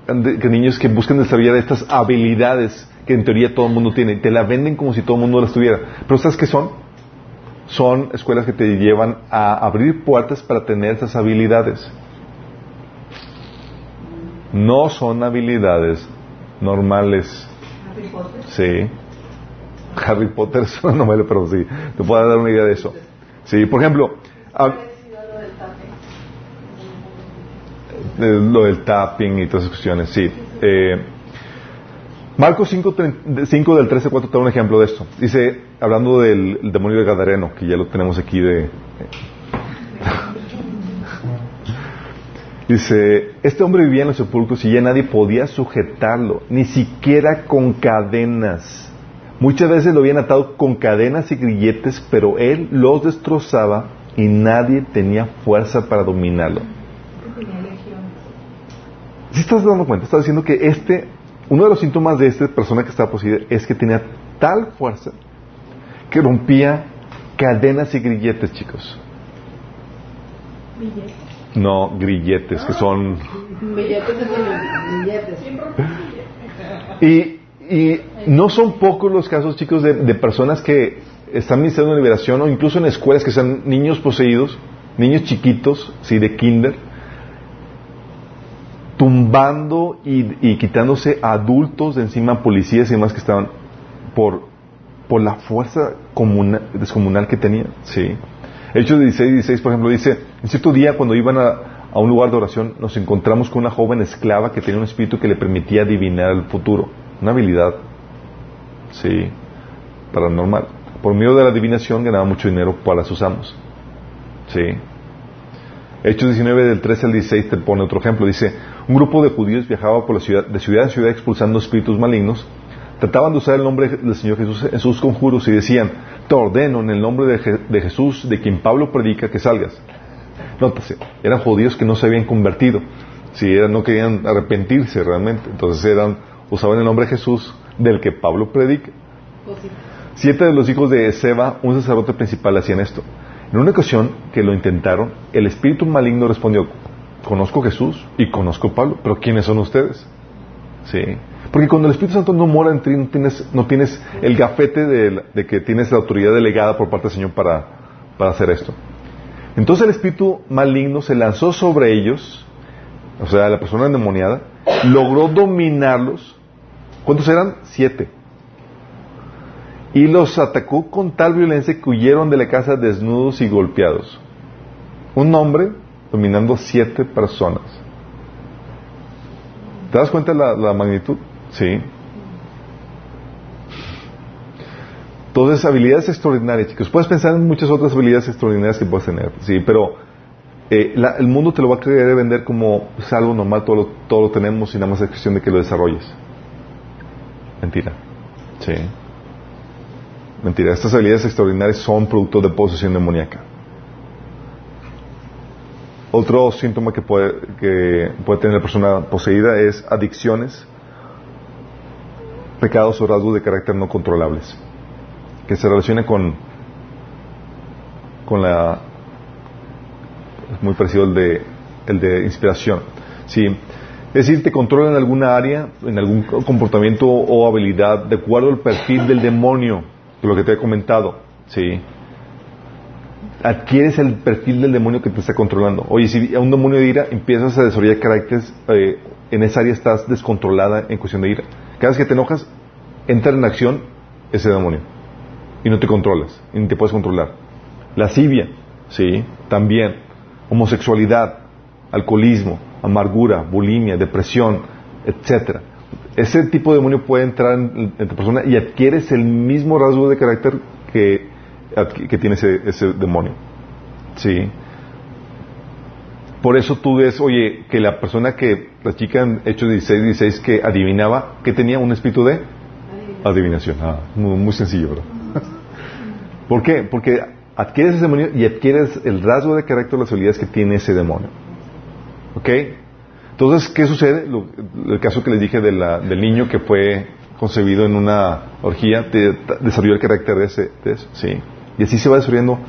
que niños que buscan desarrollar estas habilidades que en teoría todo el mundo tiene. y Te la venden como si todo el mundo las tuviera. Pero ¿sabes qué son? Son escuelas que te llevan a abrir puertas para tener esas habilidades. No son habilidades normales. Sí. Harry Potter es una novela, pero sí. Te puedo dar una idea de eso. Sí, por ejemplo, ah, eh, lo del tapping y todas esas cuestiones, sí. Eh, Marcos 5, 5 del 13 4 te da un ejemplo de esto. Dice, hablando del el demonio de Gadareno, que ya lo tenemos aquí de... Dice, este hombre vivía en los sepulcros y ya nadie podía sujetarlo, ni siquiera con cadenas. Muchas veces lo habían atado con cadenas y grilletes, pero él los destrozaba y nadie tenía fuerza para dominarlo. Si estás dando cuenta, estás diciendo que este, uno de los síntomas de esta persona que estaba poseída es que tenía tal fuerza que rompía cadenas y grilletes, chicos. Billetes. No, grilletes, que son... Billetes billetes. Y, y no son pocos los casos, chicos, de, personas que están ministrando liberación o incluso en escuelas que sean niños poseídos, niños chiquitos, sí, de kinder, tumbando y, quitándose adultos de encima, policías y demás que estaban por, por la fuerza comuna- descomunal que tenían, sí. Hechos 16, 16, por ejemplo, dice, en cierto día cuando iban a, a un lugar de oración, nos encontramos con una joven esclava que tenía un espíritu que le permitía adivinar el futuro, una habilidad, sí, paranormal. Por medio de la adivinación ganaba mucho dinero para sus amos, sí. Hechos 19 del 13 al 16 te pone otro ejemplo. Dice, un grupo de judíos viajaba por la ciudad, de ciudad en ciudad expulsando espíritus malignos. Trataban de usar el nombre del Señor Jesús en sus conjuros y decían, te ordeno en el nombre de, de Jesús, de quien Pablo predica, que salgas. Nótese, eran judíos que no se habían convertido. Si eran, no querían arrepentirse realmente. Entonces eran, usaban el nombre de Jesús, del que Pablo predica. Siete de los hijos de Seba, un sacerdote principal, hacían esto. En una ocasión que lo intentaron, el espíritu maligno respondió, conozco Jesús y conozco Pablo, pero ¿quiénes son ustedes? Sí. Porque cuando el Espíritu Santo no mora en ti, no tienes, no tienes el gafete de, que tienes la autoridad delegada por parte del Señor para hacer esto. Entonces el espíritu maligno se lanzó sobre ellos, o sea, la persona endemoniada, logró dominarlos. ¿Cuántos eran? Siete y los atacó con tal violencia que huyeron de la casa desnudos y golpeados. Un hombre dominando siete personas. ¿Te das cuenta la, la magnitud? Sí. Entonces, habilidades extraordinarias, chicos. Puedes pensar en muchas otras habilidades extraordinarias que puedes tener, sí, pero eh, el mundo te lo va a querer vender como es algo normal, todo lo, todo lo tenemos y nada más es cuestión de que lo desarrolles. Mentira. Sí. Mentira, estas habilidades extraordinarias son producto de posesión demoníaca. Otro síntoma que puede, que puede tener la persona poseída es adicciones, pecados o rasgos de carácter no controlables, que se relaciona con, con la, es muy parecido al de, el de inspiración. Sí. Es decir, te controlan en alguna área, en algún comportamiento o habilidad, de acuerdo al perfil del demonio, lo que te he comentado. Sí. Adquieres el perfil del demonio que te está controlando. Oye, si a un demonio de ira empiezas a desarrollar caracteres, eh, en esa área estás descontrolada en cuestión de ira. Cada vez que te enojas, entra en acción ese demonio. Y no te controlas, y ni te puedes controlar. Lascivia, sí, también. Homosexualidad, alcoholismo, amargura, bulimia, depresión, etcétera. Ese tipo de demonio puede entrar en, tu persona y adquieres el mismo rasgo de carácter que, que tiene ese, ese demonio. Sí. Por eso tú ves, oye, que la persona que, la chica en Hechos 16, 16, que adivinaba, que tenía un espíritu de adivinación. Ah, muy, sencillo, ¿verdad? ¿Por qué? Porque adquieres ese demonio y adquieres el rasgo de carácter, las habilidades que tiene ese demonio. ¿Ok? Entonces, ¿qué sucede? el caso que les dije del niño que fue concebido en una orgía, desarrolló el carácter de, ese, de eso, ¿sí? Y así se va desarrollando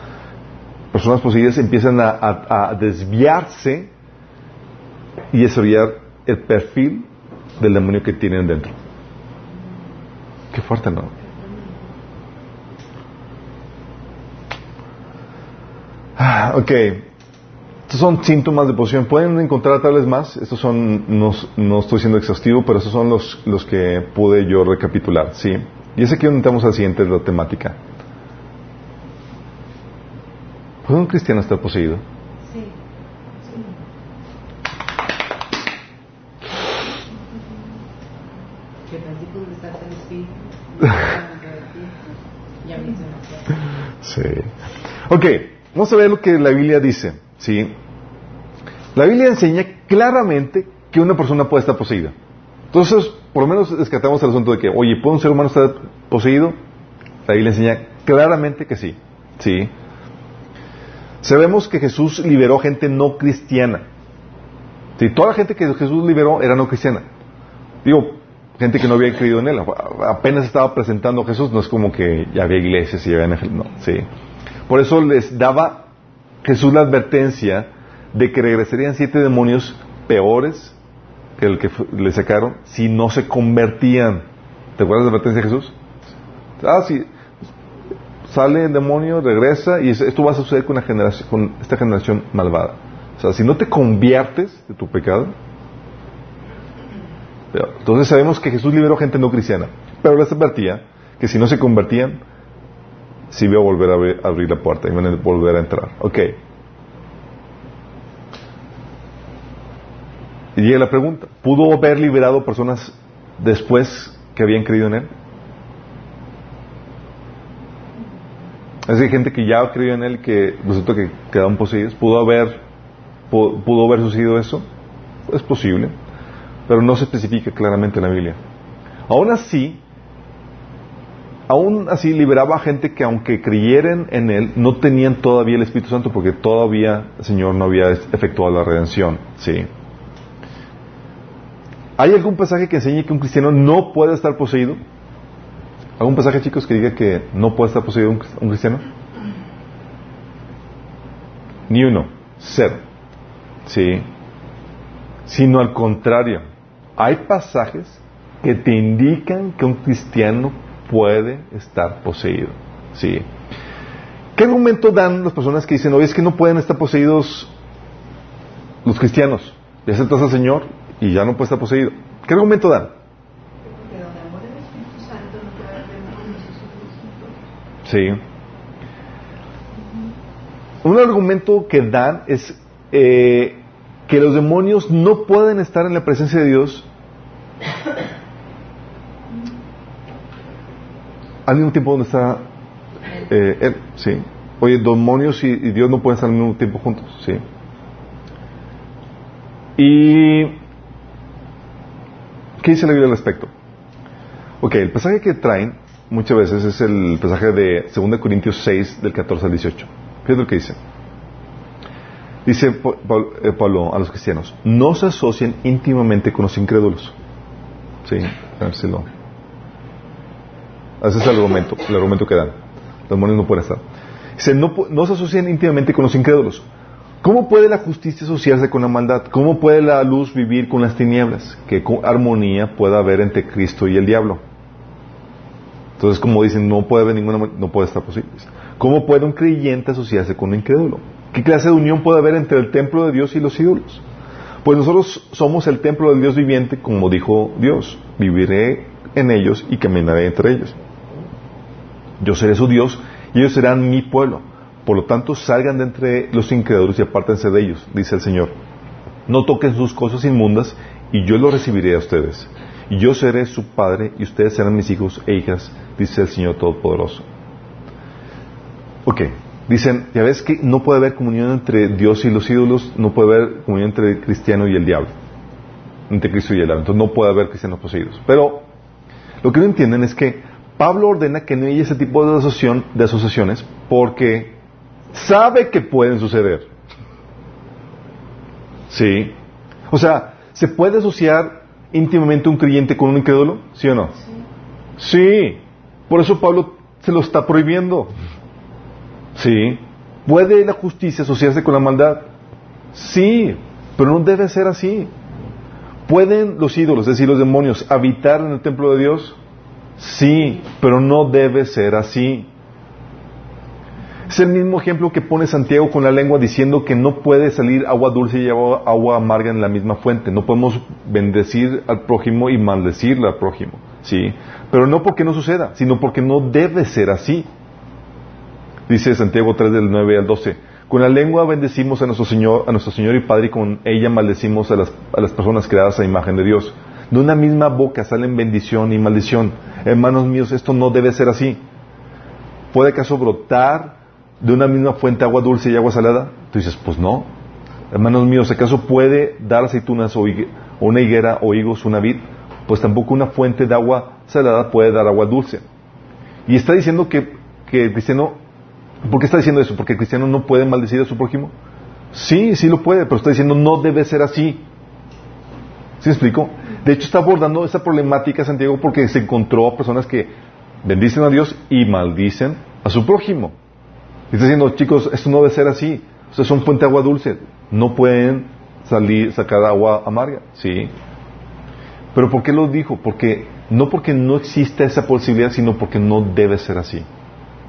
personas poseídas empiezan a, desviarse y desarrollar el perfil del demonio que tienen dentro. Qué fuerte, ¿no? Ah, ok. Estos son síntomas de posesión. Pueden encontrar tales más. Estos son, no, no, estoy siendo exhaustivo, pero estos son los, los que pude yo recapitular. ¿sí? Y es aquí donde entramos al siguiente de la temática. ¿Puede un cristiano estar poseído? Sí. sí. Ok, vamos a ver lo que la Biblia dice. ¿Sí? La Biblia enseña claramente que una persona puede estar poseída. Entonces, por lo menos descartamos el asunto de que, oye, ¿puede un ser humano estar poseído? La Biblia enseña claramente que sí. ¿sí? Sabemos que Jesús liberó gente no cristiana. Sí, toda la gente que Jesús liberó era no cristiana. Digo, gente que no había creído en él. Apenas estaba presentando a Jesús, no es como que ya había iglesias y ya había no, sí. Por eso les daba Jesús la advertencia de que regresarían siete demonios peores que el que le sacaron si no se convertían. ¿Te acuerdas de la advertencia de Jesús? Ah, sí, sale el demonio, regresa y esto va a suceder con, generación, con esta generación malvada. O sea, si no te conviertes de tu pecado, entonces sabemos que Jesús liberó gente no cristiana, pero les advertía que si no se convertían, sí iba a volver a abrir, la puerta, iban a volver a entrar. Ok. Y llega la pregunta, ¿pudo haber liberado personas después que habían creído en Él? Es hay gente que ya creído en él que resulta que quedaron poseídos. ¿Pudo haber, pudo, haber sucedido eso? Es posible, pero no se especifica claramente en la Biblia. Aún así, aún así liberaba a gente que aunque creyeran en él, no tenían todavía el Espíritu Santo porque todavía el Señor no había efectuado la redención. Sí. ¿Hay algún pasaje que enseñe que un cristiano no puede estar poseído? ¿Algún pasaje, chicos, que diga que no puede estar poseído un, cristiano? Ni uno. Cero. Sí. Sino al contrario. Hay pasajes que te indican que un cristiano puede estar poseído. Sí. ¿Qué argumento dan las personas que dicen, oye, es que no pueden estar poseídos los cristianos? Ya aceptas al Señor y ya no puede estar poseído. ¿Qué argumento dan? Sí. Un argumento que dan es eh, que los demonios no pueden estar en la presencia de Dios al mismo tiempo donde está eh, Él. Sí. Oye, demonios y, Dios no pueden estar al mismo tiempo juntos. Sí. ¿Y qué dice la Biblia al respecto? Ok, el pasaje que traen muchas veces es el pasaje de 2 Corintios 6 del 14 al 18. Fíjate lo que dice. Dice eh, Pablo a los cristianos, no se asocien íntimamente con los incrédulos. Sí, a ver si lo... Ese es el argumento, el argumento que dan. Los demonios no pueden estar. Dice, no, no se asocien íntimamente con los incrédulos. ¿Cómo puede la justicia asociarse con la maldad? ¿Cómo puede la luz vivir con las tinieblas? ¿Qué armonía puede haber entre Cristo y el diablo? Entonces, como dicen, no puede haber ninguna, no puede estar posible. ¿Cómo puede un creyente asociarse con un incrédulo? ¿Qué clase de unión puede haber entre el templo de Dios y los ídolos? Pues nosotros somos el templo del Dios viviente, como dijo Dios. Viviré en ellos y caminaré entre ellos. Yo seré su Dios y ellos serán mi pueblo. Por lo tanto, salgan de entre los incrédulos y apártense de ellos, dice el Señor. No toquen sus cosas inmundas y yo los recibiré a ustedes. Y yo seré su padre y ustedes serán mis hijos e hijas, dice el Señor Todopoderoso. Ok, dicen, ya ves que no puede haber comunión entre Dios y los ídolos, no puede haber comunión entre el cristiano y el diablo, entre Cristo y el diablo, entonces no puede haber cristianos poseídos. Pero lo que no entienden es que Pablo ordena que no haya ese tipo de, asociación, de asociaciones porque sabe que pueden suceder. Sí. O sea, ¿se puede asociar íntimamente un creyente con un incrédulo? ¿Sí o no? Sí. sí. Por eso Pablo se lo está prohibiendo. Sí. ¿Puede la justicia asociarse con la maldad? Sí, pero no debe ser así. ¿Pueden los ídolos, es decir, los demonios, habitar en el templo de Dios? Sí, pero no debe ser así. Es el mismo ejemplo que pone Santiago con la lengua diciendo que no puede salir agua dulce y agua, amarga en la misma fuente. No podemos bendecir al prójimo y maldecirle al prójimo. ¿sí? Pero no porque no suceda, sino porque no debe ser así. Dice Santiago 3 del 9 al 12. Con la lengua bendecimos a nuestro Señor, a nuestro Señor y Padre y con ella maldecimos a las, a las personas creadas a imagen de Dios. De una misma boca salen bendición y maldición. Hermanos míos, esto no debe ser así. ¿Puede acaso brotar de una misma fuente agua dulce y agua salada? Tú dices, pues no. Hermanos míos, ¿acaso puede dar aceitunas o, una higuera o higos una vid? Pues tampoco una fuente de agua salada puede dar agua dulce. Y está diciendo que, que el cristiano, ¿por qué está diciendo eso? ¿Porque el cristiano no puede maldecir a su prójimo? Sí, sí lo puede, pero está diciendo no debe ser así. ¿Sí me explico? De hecho, está abordando esa problemática Santiago porque se encontró a personas que bendicen a Dios y maldicen a su prójimo. está diciendo, chicos, esto no debe ser así. Ustedes son fuente de agua dulce. No pueden salir, sacar agua amarga. Sí. Pero ¿por qué lo dijo? Porque, no porque no exista esa posibilidad, sino porque no debe ser así.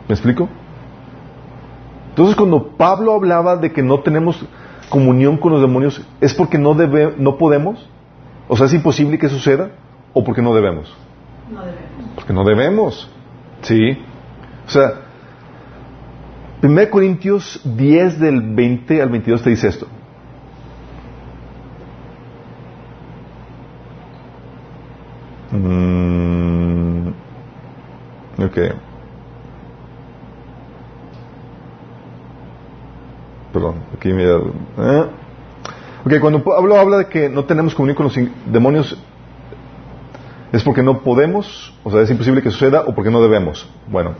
¿Me explico? Entonces, cuando Pablo hablaba de que no tenemos comunión con los demonios, ¿es porque no, debe, no podemos? O sea, ¿es imposible que suceda? ¿O porque no debemos? No debemos. Porque no debemos. ¿Sí? O sea, 1 Corintios 10 del 20 al 22 te dice esto. Mm, ok. Perdón, aquí me... ¿eh? Ok, cuando Pablo habla de que no tenemos comunión con los demonios, ¿es porque no podemos? O sea, ¿es imposible que suceda o porque no debemos? Bueno,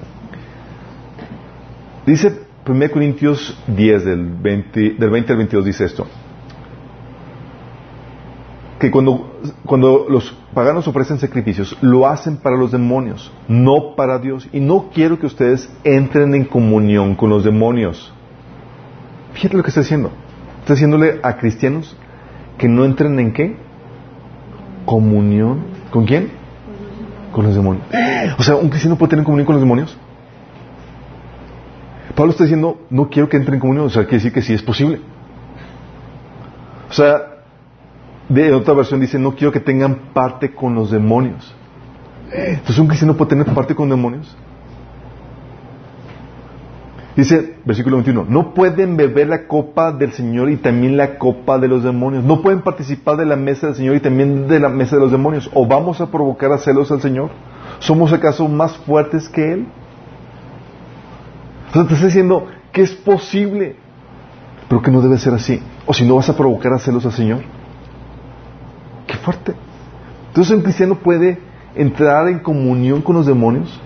dice 1 Corintios 10, del 20, del 20 al 22, dice esto. Que cuando, cuando los paganos ofrecen sacrificios, lo hacen para los demonios, no para Dios. Y no quiero que ustedes entren en comunión con los demonios. Fíjate lo que está diciendo. Está diciéndole a cristianos que no entren en qué? Comunión. ¿Con quién? Con los demonios. O sea, ¿un cristiano puede tener comunión con los demonios? Pablo está diciendo, no quiero que entren en comunión. O sea, quiere decir que sí es posible. O sea, de otra versión dice, no quiero que tengan parte con los demonios. Entonces, ¿un cristiano puede tener parte con demonios? Dice, versículo 21, no pueden beber la copa del Señor y también la copa de los demonios. No pueden participar de la mesa del Señor y también de la mesa de los demonios. ¿O vamos a provocar a celos al Señor? ¿Somos acaso más fuertes que Él? Entonces te está diciendo que es posible, pero que no debe ser así. O si no vas a provocar a celos al Señor. Qué fuerte. Entonces un cristiano puede entrar en comunión con los demonios,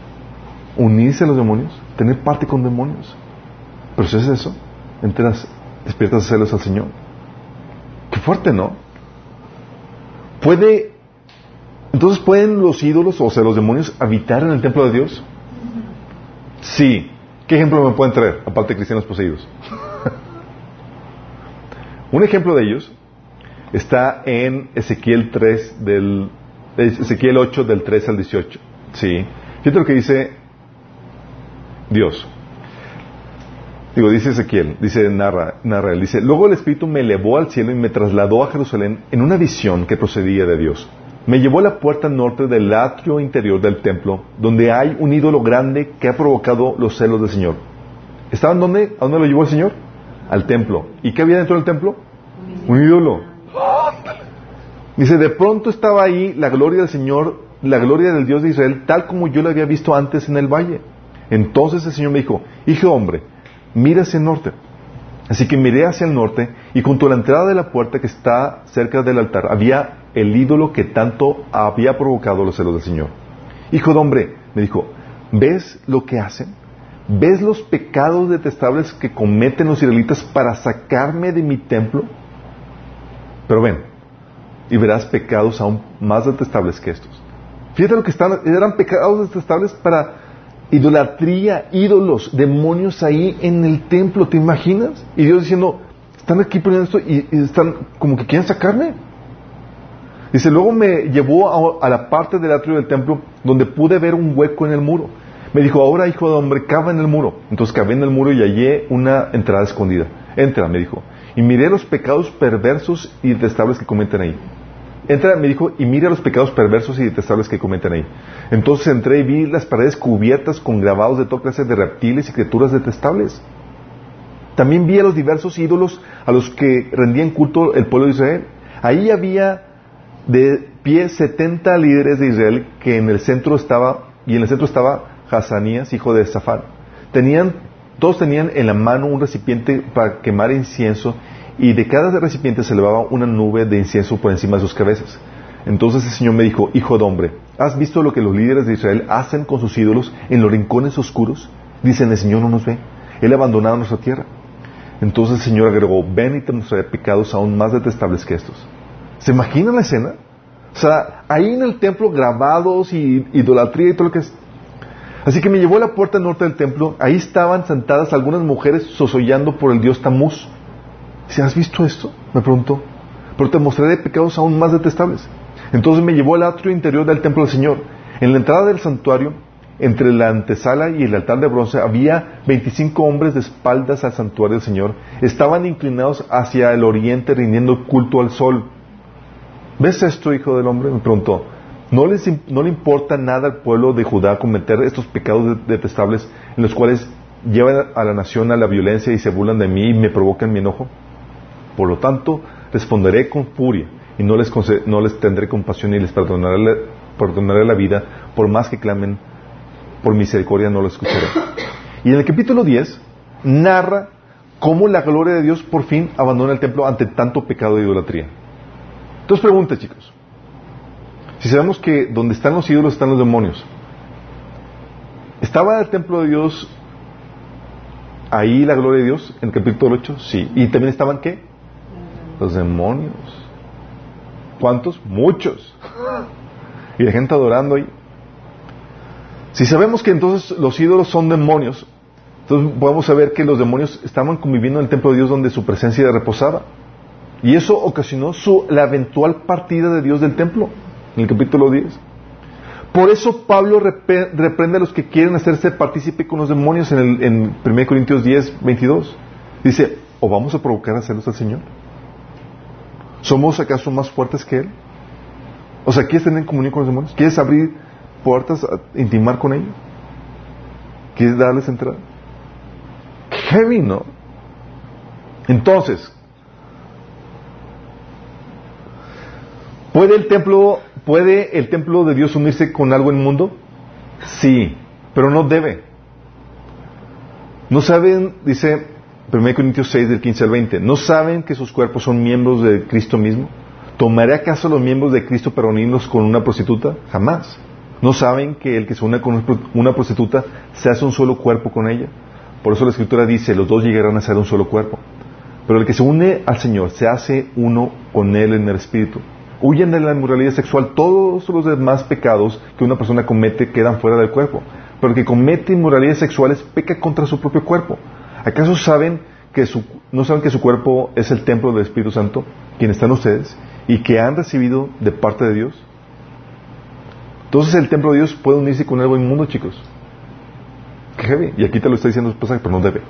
unirse a los demonios, tener parte con demonios. Pero si es eso, enteras, despiertas celos al Señor. Qué fuerte, ¿no? Puede, entonces pueden los ídolos, o sea, los demonios, habitar en el templo de Dios. Sí. ¿Qué ejemplo me pueden traer, aparte de cristianos poseídos? Un ejemplo de ellos está en Ezequiel 3 del Ezequiel 8 del 3 al 18. Sí. Fíjate lo que dice Dios. Digo, dice Ezequiel, dice narra, narra, dice, luego el Espíritu me elevó al cielo y me trasladó a Jerusalén en una visión que procedía de Dios. me llevó a la puerta norte del atrio interior del templo, donde hay un ídolo grande que ha provocado los celos del Señor. ¿Estaban dónde? ¿A dónde lo llevó el Señor? Al templo. ¿Y qué había dentro del templo? Un ídolo. Dice, de pronto estaba ahí la gloria del Señor, la gloria del Dios de Israel, tal como yo lo había visto antes en el valle. Entonces el Señor me dijo, hijo hombre, mira hacia el norte. Así que miré hacia el norte y junto a la entrada de la puerta que está cerca del altar había el ídolo que tanto había provocado los celos del Señor. Hijo de hombre, me dijo, ¿ves lo que hacen? ¿Ves los pecados detestables que cometen los israelitas para sacarme de mi templo? Pero ven, y verás pecados aún más detestables que estos. Fíjate lo que están, eran pecados detestables para idolatría, ídolos, demonios ahí en el templo, ¿te imaginas? Y Dios diciendo, están aquí poniendo esto y, están como que quieren sacarme. Dice, luego me llevó a, la parte del atrio del templo donde pude ver un hueco en el muro. Me dijo, ahora hijo de hombre, cava en el muro. Entonces cavé en el muro y hallé una entrada escondida. Entra, me dijo. Y miré los pecados perversos y detestables que cometen ahí. Entra, me dijo, y mira los pecados perversos y detestables que cometen ahí. Entonces entré y vi las paredes cubiertas con grabados de toda clase de reptiles y criaturas detestables. También vi a los diversos ídolos a los que rendían culto el pueblo de Israel. Ahí había de pie 70 líderes de Israel que en el centro estaba, y en el centro estaba Hazanías, hijo de Zafar. Tenían, todos tenían en la mano un recipiente para quemar incienso y de cada recipiente se elevaba una nube de incienso por encima de sus cabezas. Entonces el Señor me dijo, Hijo de hombre, ¿has visto lo que los líderes de Israel hacen con sus ídolos en los rincones oscuros? Dicen, el Señor no nos ve, Él ha abandonado nuestra tierra. Entonces el Señor agregó, ven y te mostraré pecados aún más detestables que estos. ¿Se imaginan la escena? O sea, ahí en el templo grabados y idolatría y todo lo que es. Así que me llevó a la puerta norte del templo, ahí estaban sentadas algunas mujeres sosollando por el dios Tamuz si ¿has visto esto? Me preguntó. Pero te mostraré pecados aún más detestables. Entonces me llevó al atrio interior del templo del Señor. En la entrada del santuario, entre la antesala y el altar de bronce, había 25 hombres de espaldas al santuario del Señor. Estaban inclinados hacia el oriente rindiendo culto al sol. ¿Ves esto, hijo del hombre? Me preguntó. ¿No, les, ¿No le importa nada al pueblo de Judá cometer estos pecados detestables en los cuales llevan a la nación a la violencia y se burlan de mí y me provocan mi enojo? Por lo tanto, responderé con furia y no les, no les tendré compasión y les perdonaré, perdonaré la vida, por más que clamen por misericordia no lo escucharé. Y en el capítulo 10 narra cómo la gloria de Dios por fin abandona el templo ante tanto pecado de idolatría. Entonces pregunta, chicos. Si sabemos que donde están los ídolos están los demonios, ¿estaba el templo de Dios ahí la gloria de Dios en el capítulo 8? Sí. ¿Y también estaban qué? Los demonios. ¿Cuántos? Muchos. Y la gente adorando ahí. Si sabemos que entonces los ídolos son demonios, entonces podemos saber que los demonios estaban conviviendo en el templo de Dios donde su presencia reposaba. Y eso ocasionó su, la eventual partida de Dios del templo, en el capítulo 10. Por eso Pablo reprende a los que quieren hacerse partícipe con los demonios en, el, en 1 Corintios 10, 22. Dice, ¿o vamos a provocar a celos al Señor? ¿Somos acaso más fuertes que Él? O sea, ¿quieres tener comunión con los demonios? ¿Quieres abrir puertas, intimar con ellos? ¿Quieres darles entrada? Heavy, ¿no? Entonces, ¿puede el templo, puede el templo de Dios unirse con algo en el mundo? Sí, pero no debe. ¿No saben, dice 1 Corintios 6 del 15 al 20. ¿No saben que sus cuerpos son miembros de Cristo mismo? ¿Tomaré acaso los miembros de Cristo para unirlos con una prostituta? Jamás. ¿No saben que el que se une con una prostituta se hace un solo cuerpo con ella? Por eso la Escritura dice, los dos llegarán a ser un solo cuerpo. Pero el que se une al Señor se hace uno con Él en el Espíritu. Huyen de la inmoralidad sexual. Todos los demás pecados que una persona comete quedan fuera del cuerpo. Pero el que comete inmoralidades sexuales peca contra su propio cuerpo. ¿Acaso saben que no saben que su cuerpo es el templo del Espíritu Santo, quien están ustedes, y que han recibido de parte de Dios? Entonces el templo de Dios puede unirse con algo inmundo, chicos. Qué heavy. Y aquí te lo está diciendo esposa, pero no debe.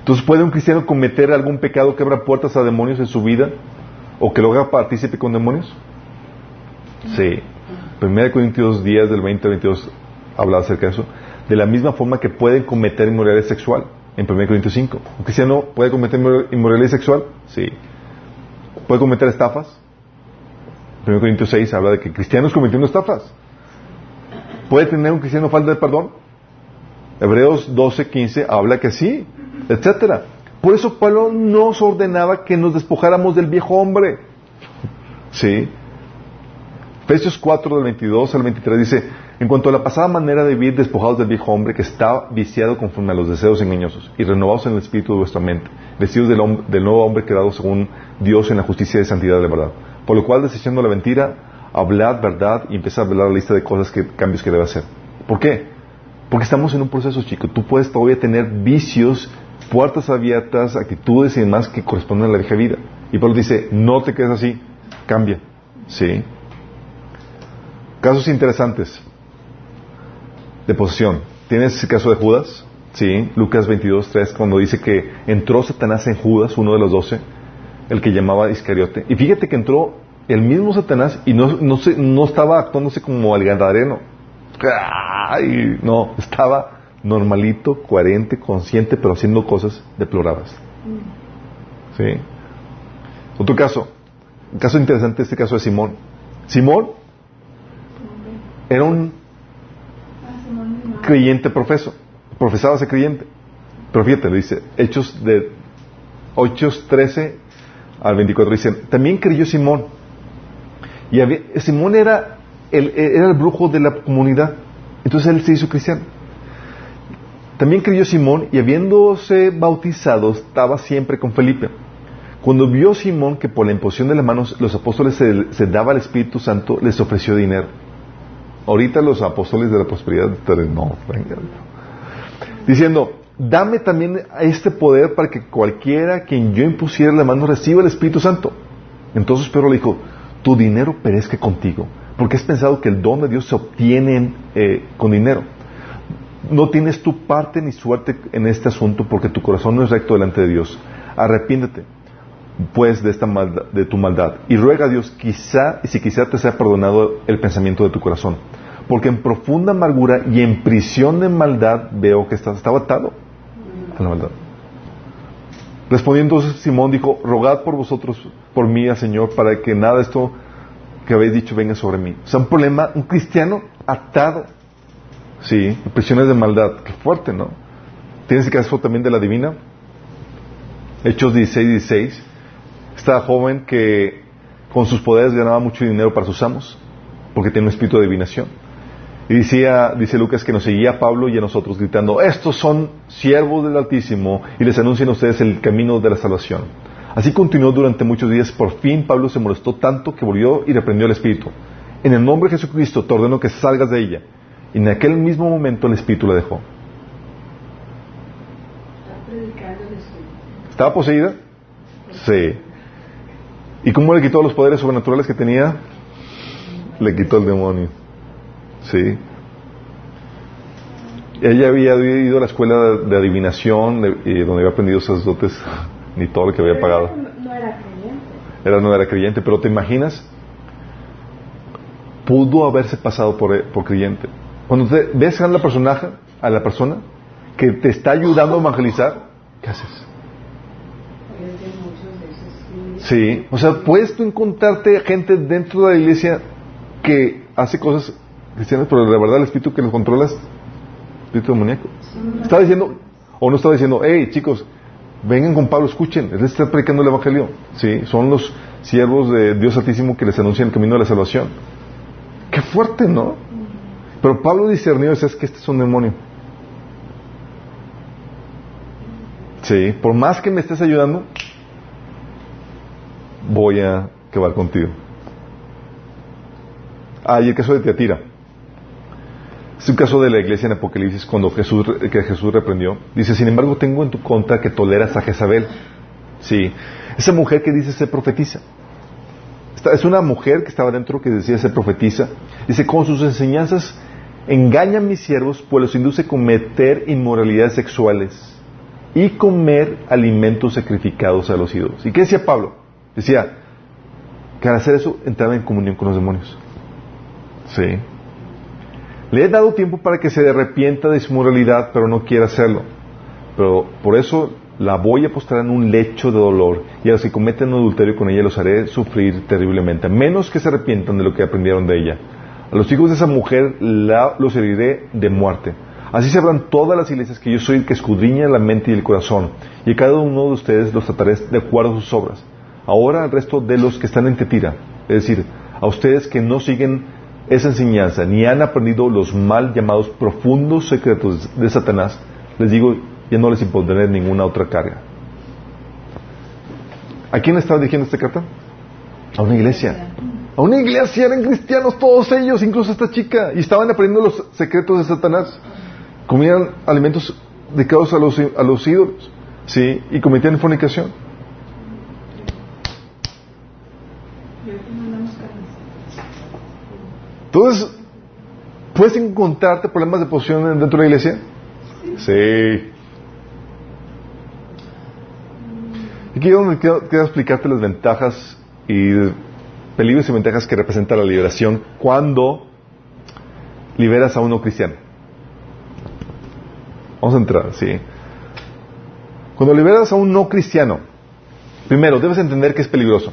Entonces, ¿puede un cristiano cometer algún pecado que abra puertas a demonios en su vida o que lo haga partícipe con demonios? Sí. 1 Corintios 10 del 20 al 22 habla acerca de eso. De la misma forma que pueden cometer inmoralidad sexual en 1 Corintios 5. ¿Un cristiano puede cometer inmoralidad sexual? Sí. ¿Puede cometer estafas? 1 Corintios 6 habla de que cristianos cometiendo estafas. ¿Puede tener un cristiano falta de perdón? Hebreos 12, 15 habla que sí, etcétera. Por eso Pablo nos ordenaba que nos despojáramos del viejo hombre. ¿Sí? Efesios 4 del 22 al 23 dice, en cuanto a la pasada manera de vivir despojados del viejo hombre que está viciado conforme a los deseos engañosos y renovados en el espíritu de vuestra mente, vestidos del, del nuevo hombre creado según Dios en la justicia y santidad de la verdad. Por lo cual, desechando la mentira, hablad verdad y empezad a hablar la lista de cosas que, cambios que debe hacer. ¿Por qué? Porque estamos en un proceso, chico. Tú puedes todavía tener vicios, puertas abiertas, actitudes y demás que corresponden a la vieja vida. Y Pablo dice, no te quedes así, cambia. ¿Sí? Casos interesantes de posesión. ¿Tienes el caso de Judas? Sí, Lucas 22, 3, cuando dice que entró Satanás en Judas, uno de los doce, el que llamaba Iscariote. Y fíjate que entró el mismo Satanás y no, no, se, no estaba actuándose como el gadareno. Ay, no, estaba normalito, coherente, consciente, pero haciendo cosas deplorables. ¿Sí? Otro caso, un caso interesante, este caso de Simón. Simón era un creyente profeso, profesaba ese creyente. Pero fíjate, le dice, Hechos de 8.13 al 24 dice, también creyó Simón. Y Simón era el, era el brujo de la comunidad. Entonces él se hizo cristiano. También creyó Simón y habiéndose bautizado estaba siempre con Felipe. Cuando vio Simón que por la imposición de las manos los apóstoles se, se daba al Espíritu Santo, les ofreció dinero. Ahorita los apóstoles de la prosperidad, no, Diciendo, dame también este poder para que cualquiera quien yo impusiera la mano reciba el Espíritu Santo. Entonces Pedro le dijo, tu dinero perezca contigo, porque has pensado que el don de Dios se obtiene eh, con dinero. No tienes tu parte ni suerte en este asunto porque tu corazón no es recto delante de Dios. Arrepiéntete pues de esta de tu maldad y ruega a Dios quizá y si quizá te sea perdonado el pensamiento de tu corazón porque en profunda amargura y en prisión de maldad veo que estás, estaba atado a la maldad. Respondiendo Simón dijo, rogad por vosotros, por mí, Señor, para que nada de esto que habéis dicho venga sobre mí. O sea, un problema, un cristiano atado, sí, en prisiones de maldad. Qué fuerte, ¿no? Tienes el caso también de la divina. Hechos 16, 16. Esta joven que con sus poderes ganaba mucho dinero para sus amos, porque tiene un espíritu de adivinación. Y decía, dice Lucas que nos seguía a Pablo y a nosotros gritando, estos son siervos del Altísimo y les anuncian a ustedes el camino de la salvación. Así continuó durante muchos días. Por fin Pablo se molestó tanto que volvió y reprendió al Espíritu. En el nombre de Jesucristo te ordeno que salgas de ella. Y en aquel mismo momento el Espíritu la dejó. ¿Estaba poseída? Sí. ¿Y cómo le quitó los poderes sobrenaturales que tenía? Le quitó el demonio. Sí. Ella había ido a la escuela de, adivinación, y donde había aprendido esos dotes, ni todo lo que había pagado. No era creyente. Era, no era creyente, pero ¿te imaginas? Pudo haberse pasado por, por creyente. Cuando te ves a la, personaje, a la persona que te está ayudando a evangelizar, ¿qué haces? Sí, o sea, puedes tú encontrarte gente dentro de la iglesia que hace cosas cristianos, pero la verdad el espíritu que los controla es espíritu demoníaco. Está diciendo, o no está diciendo, hey chicos, vengan con Pablo, escuchen, él está predicando el Evangelio. Sí, son los siervos de Dios Altísimo que les anuncian el camino de la salvación. Qué fuerte, ¿no? Pero Pablo discernió, es que este es un demonio. Sí, por más que me estés ayudando, voy a quedar contigo. Ah, y el caso de Teatira. Es un caso de la iglesia en Apocalipsis cuando Jesús, que Jesús reprendió. Dice, sin embargo, tengo en tu contra que toleras a Jezabel. Sí. Esa mujer que dice ser profetiza. es una mujer que estaba dentro que decía ser profetiza. Dice, con sus enseñanzas engaña a mis siervos, pues los induce a cometer inmoralidades sexuales y comer alimentos sacrificados a los ídolos. ¿Y qué decía Pablo? Decía que al hacer eso entraba en comunión con los demonios. Sí. Le he dado tiempo para que se arrepienta de su moralidad, pero no quiere hacerlo. Pero por eso la voy a postrar en un lecho de dolor y a los que cometen adulterio con ella los haré sufrir terriblemente, a menos que se arrepientan de lo que aprendieron de ella. A los hijos de esa mujer los heriré de muerte. Así sabrán todas las iglesias que yo soy el que escudriña la mente y el corazón, y a cada uno de ustedes los trataré de acuerdo a sus obras. Ahora al resto de los que están en Tetira, es decir, a ustedes que no siguen esa enseñanza, ni han aprendido los mal llamados profundos secretos de Satanás, les digo, ya no les impondré ninguna otra carga. ¿A quién estaba dirigiendo esta carta? A una iglesia. A una iglesia eran cristianos todos ellos, incluso esta chica, y estaban aprendiendo los secretos de Satanás. Comían alimentos dedicados a los, a los ídolos, ¿sí? Y cometían fornicación. Entonces, ¿puedes encontrarte problemas de posición dentro de la iglesia? Sí. Aquí quiero, explicarte las ventajas y peligros y ventajas que representa la liberación cuando liberas a uno cristiano. Vamos a entrar, sí. Cuando liberas a un no cristiano, primero debes entender que es peligroso.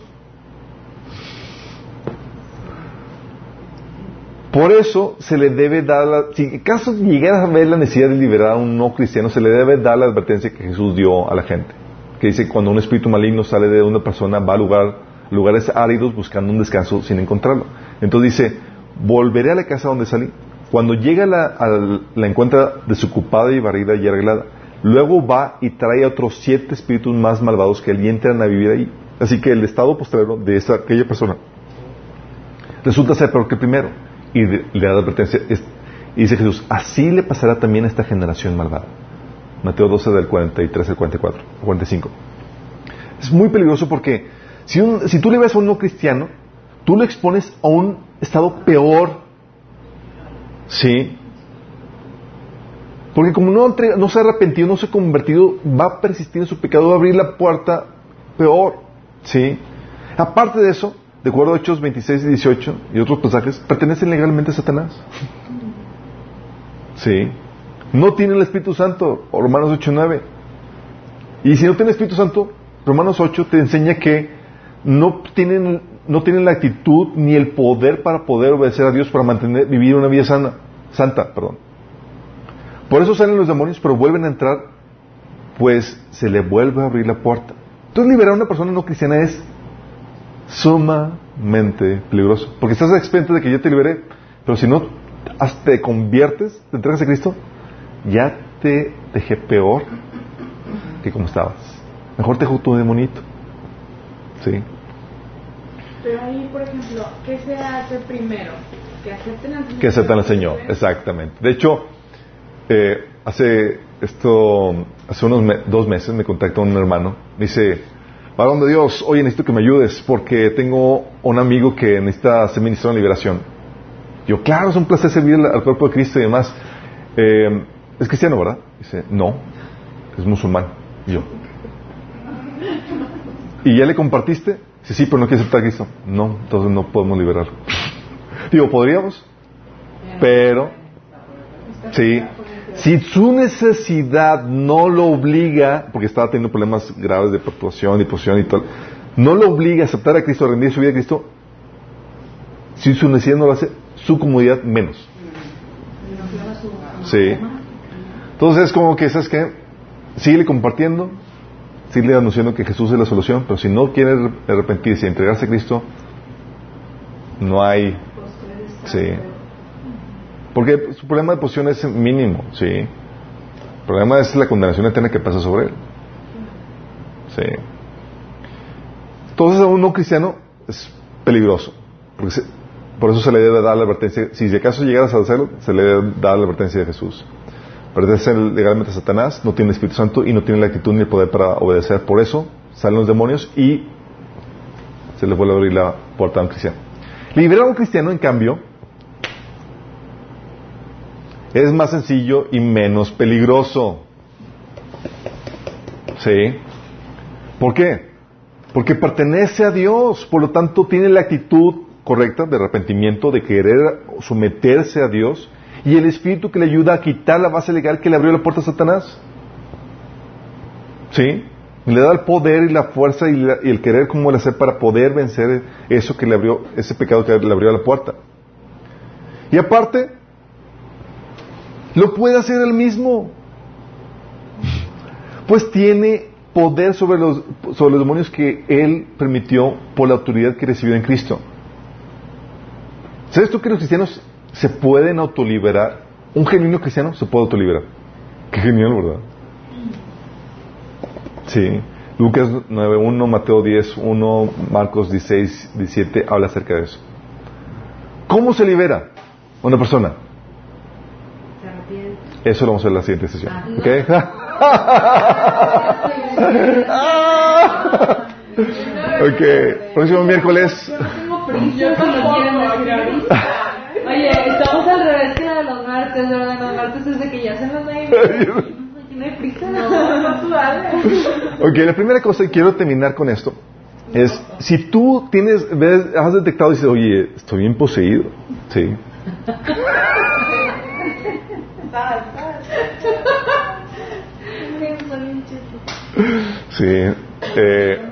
Por eso se le debe dar, la, si en caso llegaras a ver la necesidad de liberar a un no cristiano, se le debe dar la advertencia que Jesús dio a la gente que dice cuando un espíritu maligno sale de una persona va a lugar, lugares áridos buscando un descanso sin encontrarlo. Entonces dice, volveré a la casa donde salí. Cuando llega la, encuentra desocupada y barrida y arreglada. Luego va y trae a otros siete espíritus más malvados que y entran a vivir ahí. Así que el estado postrero de esa, aquella persona resulta ser peor que primero. Y le da advertencia. y dice Jesús, así le pasará también a esta generación malvada. Mateo 12 del 43 al 44, 45. Es muy peligroso porque si, si tú le ves a un no cristiano, tú lo expones a un estado peor. ¿Sí? Porque como no, no se ha arrepentido, no se ha convertido, va a persistir en su pecado, va a abrir la puerta peor. ¿Sí? Aparte de eso, de acuerdo a Hechos 26 y 18 y otros pasajes, pertenecen legalmente a Satanás. ¿Sí? No tiene el Espíritu Santo, Romanos 8, 9. Y si no tiene el Espíritu Santo, Romanos 8 te enseña que no tienen, no tienen la actitud ni el poder para poder obedecer a Dios, para mantener, vivir una vida sana, santa. Perdón. Por eso salen los demonios, pero vuelven a entrar, pues se le vuelve a abrir la puerta. Entonces liberar a una persona no cristiana es sumamente peligroso, porque estás expectante de que yo te liberé, pero si no te conviertes, te entregas a Cristo, ya te dejé peor que como estabas. Mejor te dejo tu demonito. ¿Sí? Pero ahí, por ejemplo, ¿qué se hace primero? Que acepten al Señor. Que acepten al Señor, exactamente. De hecho, eh, hace esto, hace unos dos meses me contactó un hermano. Me dice, varón de Dios, oye, necesito que me ayudes porque tengo un amigo que necesita hacer ministro de liberación. Yo, claro, es un placer servir al cuerpo de Cristo y demás. Eh, es cristiano, ¿verdad? Dice, no, es musulmán. Y yo. ¿Y ya le compartiste? Dice, sí, pero no quiere aceptar a Cristo. No, entonces no podemos liberarlo. Digo, podríamos, pero, sí, si su necesidad no lo obliga, porque estaba teniendo problemas graves de perturbación, y posición y tal, no lo obliga a aceptar a Cristo, a rendir su vida a Cristo, si su necesidad no lo hace, su comodidad menos. Sí. Entonces es como que, ¿sabes qué? Sigue compartiendo, sigue anunciando que Jesús es la solución, pero si no quiere arrepentirse y entregarse a Cristo, no hay... Sí. Porque su problema de posición es mínimo, ¿sí? El problema es la condenación eterna que pasa sobre él. Sí. Entonces a un no cristiano es peligroso. Porque por eso se le debe dar la advertencia. Si de acaso llegaras a hacerlo, se le debe dar la advertencia de Jesús pertenece legalmente a Satanás, no tiene el Espíritu Santo y no tiene la actitud ni el poder para obedecer. Por eso salen los demonios y se le vuelve a abrir la puerta a un cristiano. Liberar a un cristiano, en cambio, es más sencillo y menos peligroso. ¿Sí? ¿Por qué? Porque pertenece a Dios, por lo tanto tiene la actitud correcta de arrepentimiento, de querer someterse a Dios, y el Espíritu que le ayuda a quitar la base legal que le abrió la puerta a Satanás. ¿Sí? Le da el poder y la fuerza y, el querer como el hacer para poder vencer eso que le abrió, ese pecado que le abrió la puerta. Y aparte, lo puede hacer él mismo. Pues tiene poder sobre los, sobre los demonios que él permitió por la autoridad que recibió en Cristo. ¿Sabes tú que los cristianos se pueden autoliberar? Un genuino cristiano se puede autoliberar. Qué genial, ¿verdad? Sí. Lucas 9.1, Mateo 10.1, Marcos 16, 17 habla acerca de eso. ¿Cómo se libera una persona? Eso lo vamos a ver en la siguiente sesión. Ah, ¿Ok? ok. Próximo miércoles. Oye, estamos al revés que de los martes, ¿verdad? Los martes es de que ya se nos prisa. ok, la primera cosa, y quiero terminar con esto, es si tú tienes, ves, has detectado y dices, oye, estoy bien poseído, sí. sí. Eh,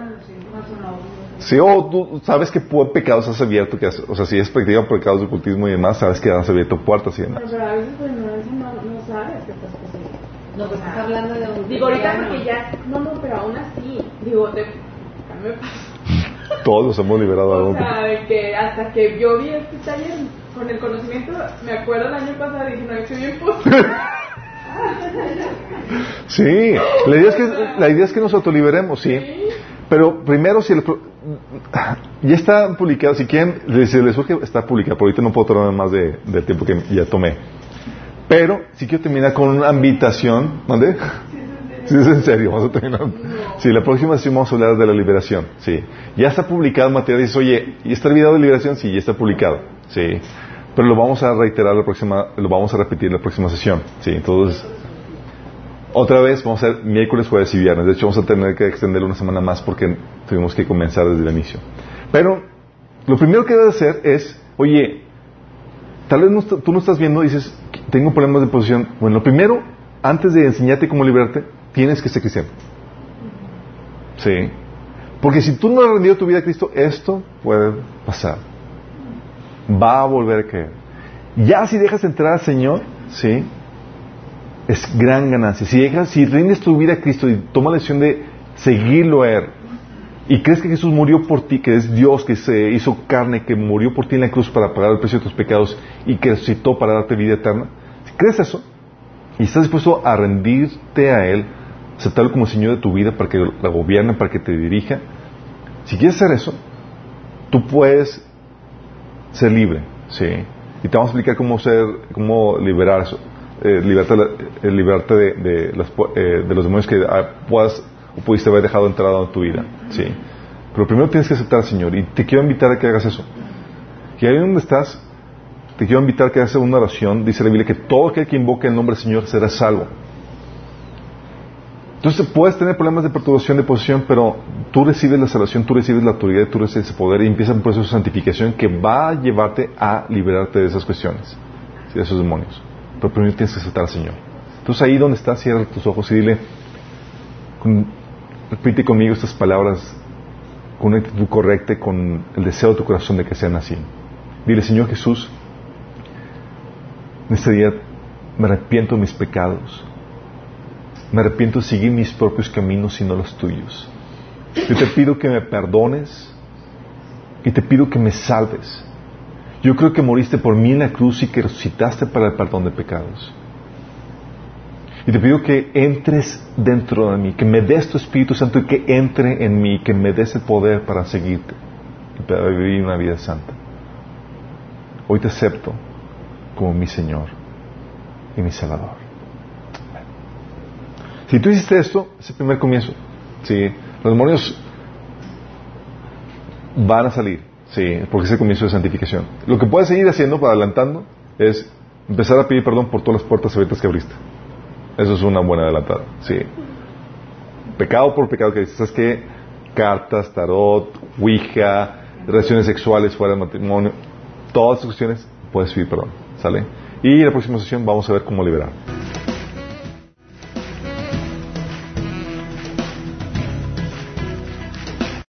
Sí, o tú sabes que pecados has abierto, que o sea, si es practicado pecados de ocultismo y demás, sabes que has abierto puertas y demás. Pero, a veces pues, no, no, no sabes que estás poseído. No, pues estás hablando de un... Digo, ahorita porque ya... No, no, pero aún así, digo, te... Todos hemos liberado algo. O sea, de que hasta que yo vi este taller con el conocimiento, me acuerdo el año pasado dije, no, estoy bien Sí, la idea es que, la idea es que nos autoliberemos, sí. Pero primero, si el, ya está publicado, si quieren, les, les surge, está publicado, por ahorita no puedo tomar más de, del tiempo que ya tomé. Pero si quiero terminar con una invitación, ¿dónde? Sí, es en serio, vamos a terminar. Sí, la próxima sesión vamos a hablar de la liberación, sí. Ya está publicado material, dices, oye, ¿y está el de liberación? Sí, ya está publicado, sí. Pero lo vamos a reiterar la próxima, lo vamos a repetir la próxima sesión, sí. Entonces, otra vez vamos a hacer miércoles, jueves y viernes. De hecho, vamos a tener que extender una semana más porque tuvimos que comenzar desde el inicio. Pero lo primero que debes hacer es, oye, tal vez tú no estás viendo y dices, tengo problemas de posición. Bueno, lo primero, antes de enseñarte cómo liberarte, tienes que ser cristiano. Sí. Porque si tú no has rendido tu vida a Cristo, esto puede pasar. Va a volver a caer. Ya si dejas entrar al Señor, sí, es gran ganancia. Si dejas, si rindes tu vida a Cristo y tomas la decisión de seguirlo a Él, y crees que Jesús murió por ti, que es Dios que se hizo carne, que murió por ti en la cruz para pagar el precio de tus pecados y que resucitó para darte vida eterna, si crees eso y estás dispuesto a rendirte a Él, aceptarlo como Señor de tu vida para que la gobierne, para que te dirija, si quieres hacer eso, tú puedes ser libre, ¿sí? Y te vamos a explicar cómo ser, cómo liberar eso eh, liberarte, de, de, eh, de, los demonios que ah, puedas o pudiste haber dejado entrado en tu vida. ¿sí? Pero primero tienes que aceptar al Señor y te quiero invitar a que hagas eso. Y ahí donde estás, te quiero invitar a que hagas una oración. Dice la Biblia que todo aquel que invoque el nombre del Señor será salvo. Entonces puedes tener problemas de perturbación de posición, pero tú recibes la salvación, tú recibes la autoridad, tú recibes ese poder y empieza un proceso de santificación que va a llevarte a liberarte de esas cuestiones, de esos demonios pero primero tienes que aceptar al Señor. Entonces ahí donde estás, cierra tus ojos y dile, repite conmigo estas palabras con una actitud correcta, con el deseo de tu corazón de que sean así. Dile, Señor Jesús, en este día me arrepiento de mis pecados. Me arrepiento de seguir mis propios caminos y no los tuyos. Yo te pido que me perdones y te pido que me salves. Yo creo que moriste por mí en la cruz y que resucitaste para el perdón de pecados. Y te pido que entres dentro de mí, que me des tu Espíritu Santo y que entre en mí, que me des el poder para seguirte y para vivir una vida santa. Hoy te acepto como mi Señor y mi Salvador. Si tú hiciste esto, es el primer comienzo. Sí, los demonios van a salir Sí, porque es el comienzo de santificación. Lo que puedes seguir haciendo para adelantando es empezar a pedir perdón por todas las puertas abiertas que abriste. Eso es una buena adelantada. Sí. Pecado por pecado que dices, ¿sabes qué? Cartas, tarot, ouija, relaciones sexuales fuera del matrimonio, todas estas cuestiones puedes pedir perdón, ¿sale? Y en la próxima sesión vamos a ver cómo liberar.